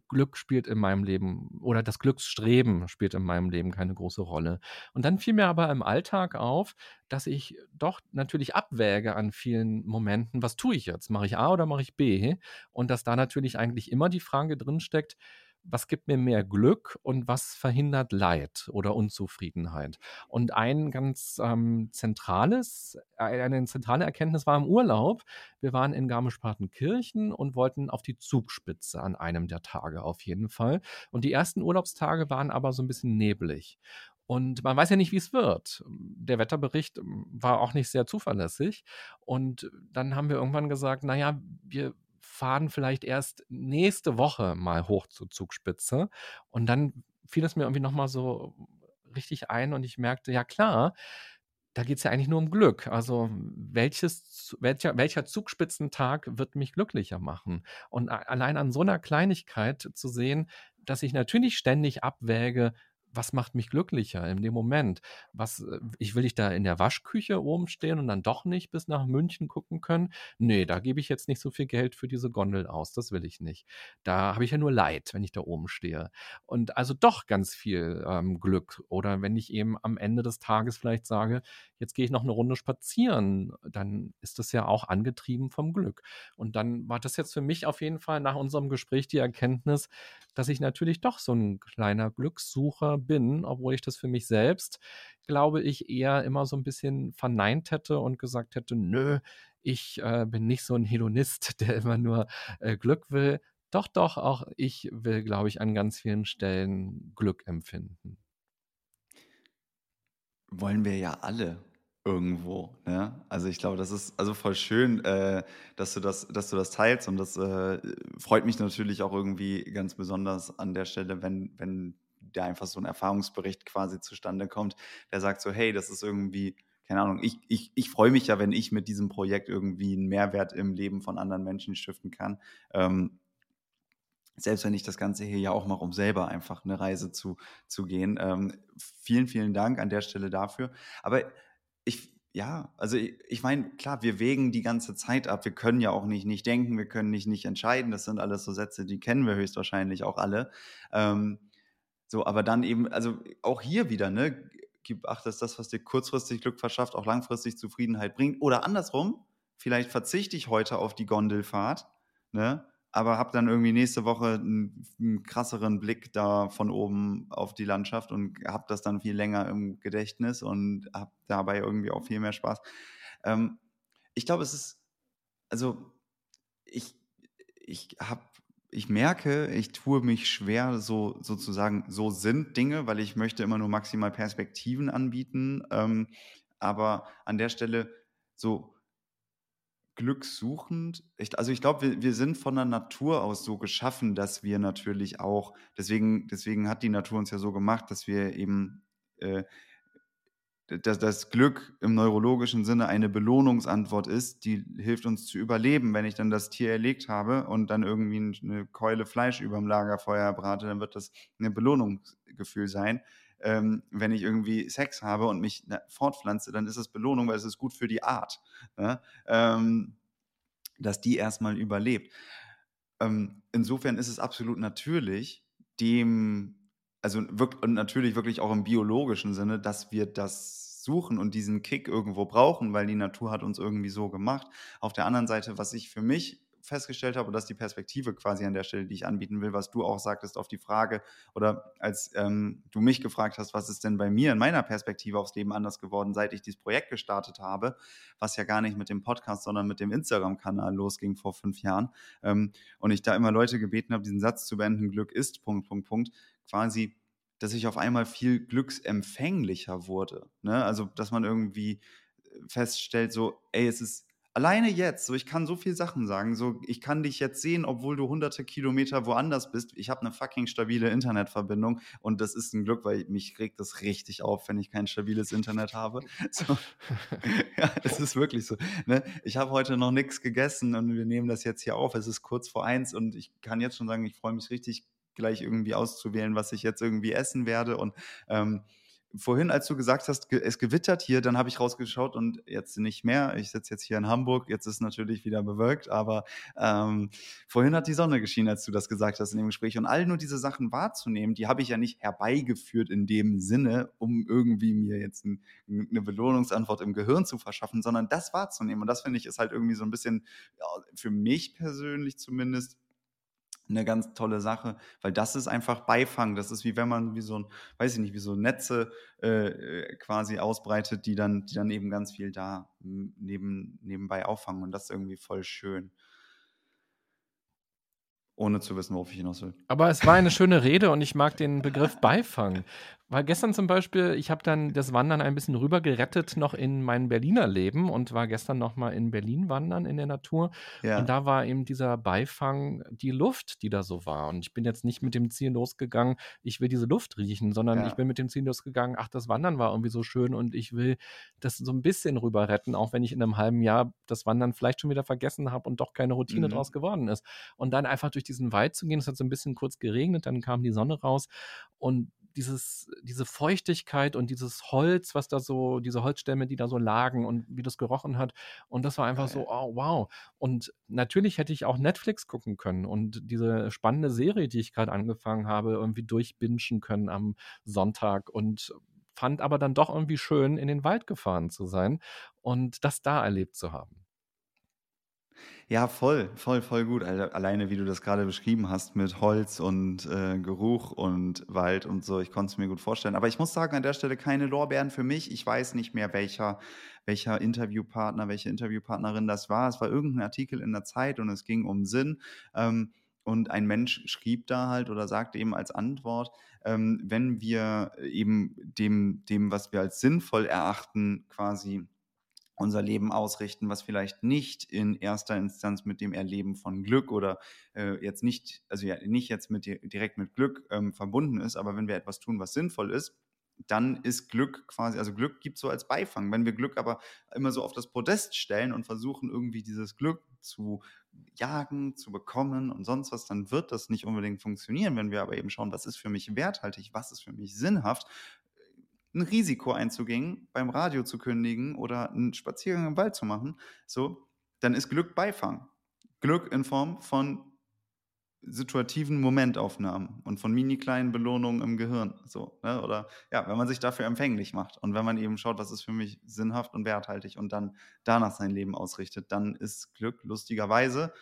[SPEAKER 1] Glück spielt in meinem Leben oder das Glücksstreben spielt in meinem Leben keine große Rolle. Und dann fiel mir aber im Alltag auf, dass ich doch natürlich abwäge an vielen Momenten, was tue ich jetzt? Mache ich A oder mache ich B? Und dass da natürlich eigentlich immer die Frage drinsteckt, was gibt mir mehr Glück und was verhindert Leid oder Unzufriedenheit. Und ein ganz ähm, zentrales, äh, eine zentrale Erkenntnis war im Urlaub. Wir waren in Garmisch-Partenkirchen und wollten auf die Zugspitze an einem der Tage auf jeden Fall. Und die ersten Urlaubstage waren aber so ein bisschen neblig. Und man weiß ja nicht, wie es wird. Der Wetterbericht ähm, war auch nicht sehr zuverlässig. Und dann haben wir irgendwann gesagt, naja, wir fahren vielleicht erst nächste Woche mal hoch zur Zugspitze. Und dann fiel es mir irgendwie nochmal so richtig ein und ich merkte, ja klar, da geht es ja eigentlich nur um Glück. Also welches, welcher, welcher Zugspitzentag wird mich glücklicher machen? Und allein an so einer Kleinigkeit zu sehen, dass ich natürlich ständig abwäge, was macht mich glücklicher in dem Moment? Was, äh, ich will ich da in der Waschküche oben stehen und dann doch nicht bis nach München gucken können? Nee, da gebe ich jetzt nicht so viel Geld für diese Gondel aus. Das will ich nicht. Da habe ich ja nur Leid, wenn ich da oben stehe. Und also doch ganz viel ähm, Glück. Oder wenn ich eben am Ende des Tages vielleicht sage, jetzt gehe ich noch eine Runde spazieren, dann ist das ja auch angetrieben vom Glück. Und dann war das jetzt für mich auf jeden Fall nach unserem Gespräch die Erkenntnis, dass ich natürlich doch so ein kleiner Glückssucher bin, obwohl ich das für mich selbst, glaube ich, eher immer so ein bisschen verneint hätte und gesagt hätte, nö, ich äh, bin nicht so ein Hedonist, der immer nur äh, Glück will. Doch, doch, auch ich will, glaube ich, an ganz vielen Stellen Glück empfinden.
[SPEAKER 2] Wollen wir ja alle irgendwo. Ne? Also ich glaube, das ist also voll schön, äh, dass du das, dass du das teilst und das äh, freut mich natürlich auch irgendwie ganz besonders an der Stelle, wenn, wenn der einfach so ein Erfahrungsbericht quasi zustande kommt, der sagt so, hey, das ist irgendwie, keine Ahnung, ich, ich, ich freue mich ja, wenn ich mit diesem Projekt irgendwie einen Mehrwert im Leben von anderen Menschen stiften kann. Ähm, selbst wenn ich das Ganze hier ja auch mache, um selber einfach eine Reise zu, zu gehen. Ähm, vielen, vielen Dank an der Stelle dafür. Aber ich, ja, also ich, ich meine, klar, wir wägen die ganze Zeit ab. Wir können ja auch nicht nicht denken, wir können nicht nicht entscheiden. Das sind alles so Sätze, die kennen wir höchstwahrscheinlich auch alle. Ähm, so, aber dann eben, also auch hier wieder, ne, gib acht, dass das, was dir kurzfristig Glück verschafft, auch langfristig Zufriedenheit bringt. Oder andersrum, vielleicht verzichte ich heute auf die Gondelfahrt, ne, aber habe dann irgendwie nächste Woche einen, einen, krasseren Blick da von oben auf die Landschaft und habe das dann viel länger im Gedächtnis und habe dabei irgendwie auch viel mehr Spaß. Ähm, ich glaube, es ist, also ich, ich habe, ich merke, ich tue mich schwer, so sozusagen, so sind Dinge, weil ich möchte immer nur maximal Perspektiven anbieten. Ähm, aber an der Stelle so glückssuchend. Ich, also ich glaube, wir, wir sind von der Natur aus so geschaffen, dass wir natürlich auch, deswegen, deswegen hat die Natur uns ja so gemacht, dass wir eben äh, dass das Glück im neurologischen Sinne eine Belohnungsantwort ist, die hilft uns zu überleben. Wenn ich dann das Tier erlegt habe und dann irgendwie eine Keule Fleisch über dem Lagerfeuer brate, dann wird das ein Belohnungsgefühl sein. Ähm, wenn ich irgendwie Sex habe und mich ne, fortpflanze, dann ist es Belohnung, weil es ist gut für die Art, ne? ähm, dass die erstmal überlebt. Ähm, insofern ist es absolut natürlich, dem, also wirkt, und natürlich wirklich auch im biologischen Sinne, dass wir das suchen und diesen Kick irgendwo brauchen, weil die Natur hat uns irgendwie so gemacht. Auf der anderen Seite, was ich für mich festgestellt habe, und das ist die Perspektive quasi an der Stelle, die ich anbieten will, was du auch sagtest auf die Frage oder als ähm, du mich gefragt hast, was ist denn bei mir in meiner Perspektive aufs Leben anders geworden, seit ich dieses Projekt gestartet habe, was ja gar nicht mit dem Podcast, sondern mit dem Instagram-Kanal losging vor fünf Jahren. Ähm, und ich da immer Leute gebeten habe, diesen Satz zu beenden, Glück ist, Punkt, Punkt, Punkt, quasi dass ich auf einmal viel glücksempfänglicher wurde. Ne? Also, dass man irgendwie feststellt, so, ey, es ist alleine jetzt, so ich kann so viele Sachen sagen, so ich kann dich jetzt sehen, obwohl du hunderte Kilometer woanders bist. Ich habe eine fucking stabile Internetverbindung und das ist ein Glück, weil mich regt das richtig auf, wenn ich kein stabiles Internet habe. So. ja, es ist wirklich so. Ne? Ich habe heute noch nichts gegessen und wir nehmen das jetzt hier auf. Es ist kurz vor eins und ich kann jetzt schon sagen, ich freue mich richtig gleich irgendwie auszuwählen, was ich jetzt irgendwie essen werde und ähm, vorhin, als du gesagt hast, es gewittert hier, dann habe ich rausgeschaut und jetzt nicht mehr. Ich sitze jetzt hier in Hamburg, jetzt ist natürlich wieder bewölkt, aber ähm, vorhin hat die Sonne geschienen, als du das gesagt hast in dem Gespräch. Und all nur diese Sachen wahrzunehmen, die habe ich ja nicht herbeigeführt in dem Sinne, um irgendwie mir jetzt ein, eine Belohnungsantwort im Gehirn zu verschaffen, sondern das wahrzunehmen. Und das finde ich ist halt irgendwie so ein bisschen, ja, für mich persönlich zumindest, eine ganz tolle Sache, weil das ist einfach Beifang. Das ist wie wenn man wie so ein, weiß ich nicht, wie so Netze äh, äh quasi ausbreitet, die dann, die dann eben ganz viel da neben, nebenbei auffangen. Und das ist irgendwie voll schön. Ohne zu wissen, worauf ich hinaus will.
[SPEAKER 1] Aber es war eine schöne Rede und ich mag den Begriff Beifang. Weil gestern zum Beispiel, ich habe dann das Wandern ein bisschen rüber gerettet noch in mein Berliner Leben und war gestern noch mal in Berlin wandern in der Natur. Ja. Und da war eben dieser Beifang die Luft, die da so war. Und ich bin jetzt nicht mit dem Ziel losgegangen, ich will diese Luft riechen, sondern ja. ich bin mit dem Ziel losgegangen, ach, das Wandern war irgendwie so schön und ich will das so ein bisschen rüber retten, auch wenn ich in einem halben Jahr das Wandern vielleicht schon wieder vergessen habe und doch keine Routine mhm. draus geworden ist. Und dann einfach durch diesen Wald zu gehen, es hat so ein bisschen kurz geregnet, dann kam die Sonne raus und dieses, diese Feuchtigkeit und dieses Holz, was da so, diese Holzstämme, die da so lagen und wie das gerochen hat. Und das war einfach so, oh, wow. Und natürlich hätte ich auch Netflix gucken können und diese spannende Serie, die ich gerade angefangen habe, irgendwie durchbinschen können am Sonntag und fand aber dann doch irgendwie schön, in den Wald gefahren zu sein und das da erlebt zu haben.
[SPEAKER 2] Ja, voll, voll, voll gut. Alleine, wie du das gerade beschrieben hast mit Holz und äh, Geruch und Wald und so, ich konnte es mir gut vorstellen. Aber ich muss sagen, an der Stelle keine Lorbeeren für mich. Ich weiß nicht mehr, welcher, welcher Interviewpartner, welche Interviewpartnerin das war. Es war irgendein Artikel in der Zeit und es ging um Sinn. Ähm, und ein Mensch schrieb da halt oder sagte eben als Antwort, ähm, wenn wir eben dem, dem, was wir als sinnvoll erachten, quasi unser Leben ausrichten, was vielleicht nicht in erster Instanz mit dem Erleben von Glück oder äh, jetzt nicht, also ja, nicht jetzt mit direkt mit Glück ähm, verbunden ist, aber wenn wir etwas tun, was sinnvoll ist, dann ist Glück quasi, also Glück gibt es so als Beifang. Wenn wir Glück aber immer so auf das Podest stellen und versuchen irgendwie dieses Glück zu jagen, zu bekommen und sonst was, dann wird das nicht unbedingt funktionieren. Wenn wir aber eben schauen, was ist für mich werthaltig, was ist für mich sinnhaft, ein Risiko einzugehen, beim Radio zu kündigen oder einen Spaziergang im Wald zu machen, so, dann ist Glück Beifang. Glück in Form von situativen Momentaufnahmen und von mini kleinen Belohnungen im Gehirn. So, ne? Oder ja, wenn man sich dafür empfänglich macht und wenn man eben schaut, was ist für mich sinnhaft und werthaltig und dann danach sein Leben ausrichtet, dann ist Glück lustigerweise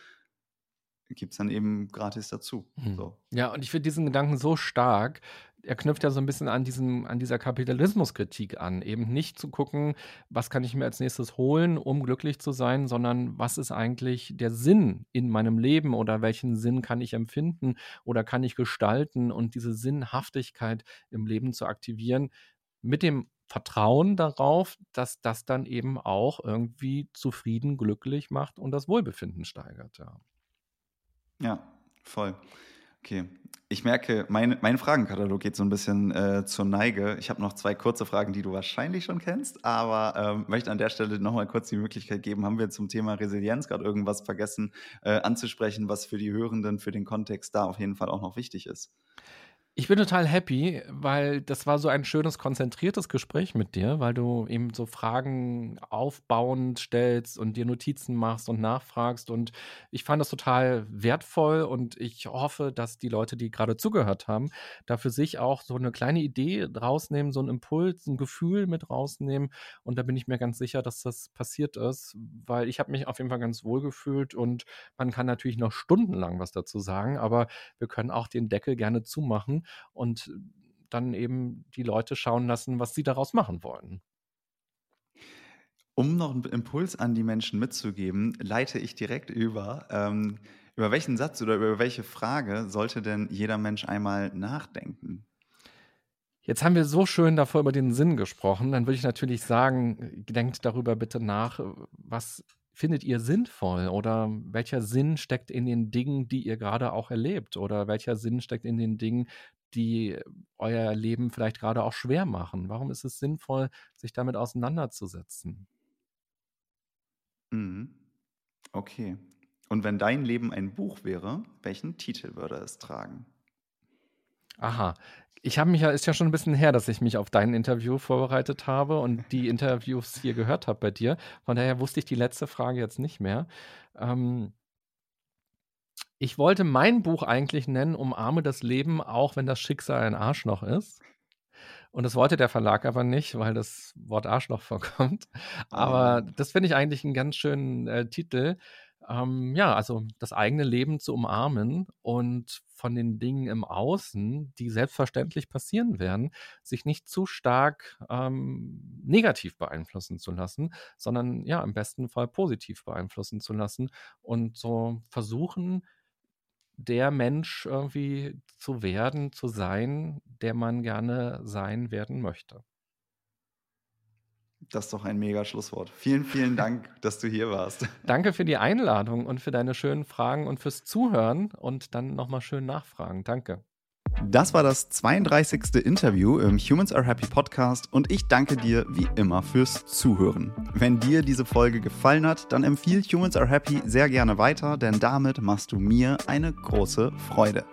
[SPEAKER 2] gibt es dann eben gratis dazu.
[SPEAKER 1] Hm. So. Ja, und ich finde diesen Gedanken so stark, er knüpft ja so ein bisschen an, diesem, an dieser Kapitalismuskritik an. Eben nicht zu gucken, was kann ich mir als nächstes holen, um glücklich zu sein, sondern was ist eigentlich der Sinn in meinem Leben oder welchen Sinn kann ich empfinden oder kann ich gestalten und diese Sinnhaftigkeit im Leben zu aktivieren mit dem Vertrauen darauf, dass das dann eben auch irgendwie zufrieden, glücklich macht und das Wohlbefinden steigert. Ja,
[SPEAKER 2] ja voll. Okay. Ich merke, mein, mein Fragenkatalog geht so ein bisschen äh, zur Neige. Ich habe noch zwei kurze Fragen, die du wahrscheinlich schon kennst, aber ähm, möchte an der Stelle nochmal kurz die Möglichkeit geben, haben wir zum Thema Resilienz gerade irgendwas vergessen äh, anzusprechen, was für die Hörenden, für den Kontext da auf jeden Fall auch noch wichtig ist?
[SPEAKER 1] Ich bin total happy, weil das war so ein schönes, konzentriertes Gespräch mit dir, weil du eben so Fragen aufbauend stellst und dir Notizen machst und nachfragst. Und ich fand das total wertvoll und ich hoffe, dass die Leute, die gerade zugehört haben, da für sich auch so eine kleine Idee rausnehmen, so einen Impuls, ein Gefühl mit rausnehmen. Und da bin ich mir ganz sicher, dass das passiert ist, weil ich habe mich auf jeden Fall ganz wohl gefühlt und man kann natürlich noch stundenlang was dazu sagen, aber wir können auch den Deckel gerne zumachen und dann eben die Leute schauen lassen, was sie daraus machen wollen.
[SPEAKER 2] Um noch einen Impuls an die Menschen mitzugeben, leite ich direkt über. Ähm, über welchen Satz oder über welche Frage sollte denn jeder Mensch einmal nachdenken?
[SPEAKER 1] Jetzt haben wir so schön davor über den Sinn gesprochen. Dann würde ich natürlich sagen, denkt darüber bitte nach, was findet ihr sinnvoll oder welcher Sinn steckt in den Dingen, die ihr gerade auch erlebt oder welcher Sinn steckt in den Dingen, die euer Leben vielleicht gerade auch schwer machen? Warum ist es sinnvoll, sich damit auseinanderzusetzen?
[SPEAKER 2] Mhm. Okay. Und wenn dein Leben ein Buch wäre, welchen Titel würde es tragen?
[SPEAKER 1] Aha. Ich habe mich ja, ist ja schon ein bisschen her, dass ich mich auf dein Interview vorbereitet habe und die Interviews hier gehört habe bei dir. Von daher wusste ich die letzte Frage jetzt nicht mehr. Ähm, ich wollte mein Buch eigentlich nennen, Umarme das Leben, auch wenn das Schicksal ein Arschloch ist. Und das wollte der Verlag aber nicht, weil das Wort Arschloch vorkommt. Aber oh. das finde ich eigentlich einen ganz schönen äh, Titel. Ähm, ja, also das eigene Leben zu umarmen und von den Dingen im Außen, die selbstverständlich passieren werden, sich nicht zu stark ähm, negativ beeinflussen zu lassen, sondern ja, im besten Fall positiv beeinflussen zu lassen und so versuchen, der Mensch irgendwie zu werden, zu sein, der man gerne sein werden möchte.
[SPEAKER 2] Das ist doch ein mega Schlusswort. Vielen, vielen Dank, dass du hier warst.
[SPEAKER 1] Danke für die Einladung und für deine schönen Fragen und fürs Zuhören und dann nochmal schön nachfragen. Danke.
[SPEAKER 2] Das war das 32. Interview im Humans Are Happy Podcast und ich danke dir wie immer fürs Zuhören. Wenn dir diese Folge gefallen hat, dann empfiehl Humans Are Happy sehr gerne weiter, denn damit machst du mir eine große Freude.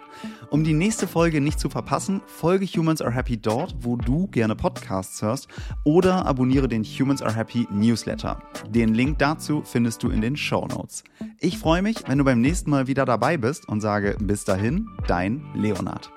[SPEAKER 2] Um die nächste Folge nicht zu verpassen, folge Humans Are Happy dort, wo du gerne Podcasts hörst oder abonniere den Humans Are Happy Newsletter. Den Link dazu findest du in den Show Notes. Ich freue mich, wenn du beim nächsten Mal wieder dabei bist und sage bis dahin, dein Leonard.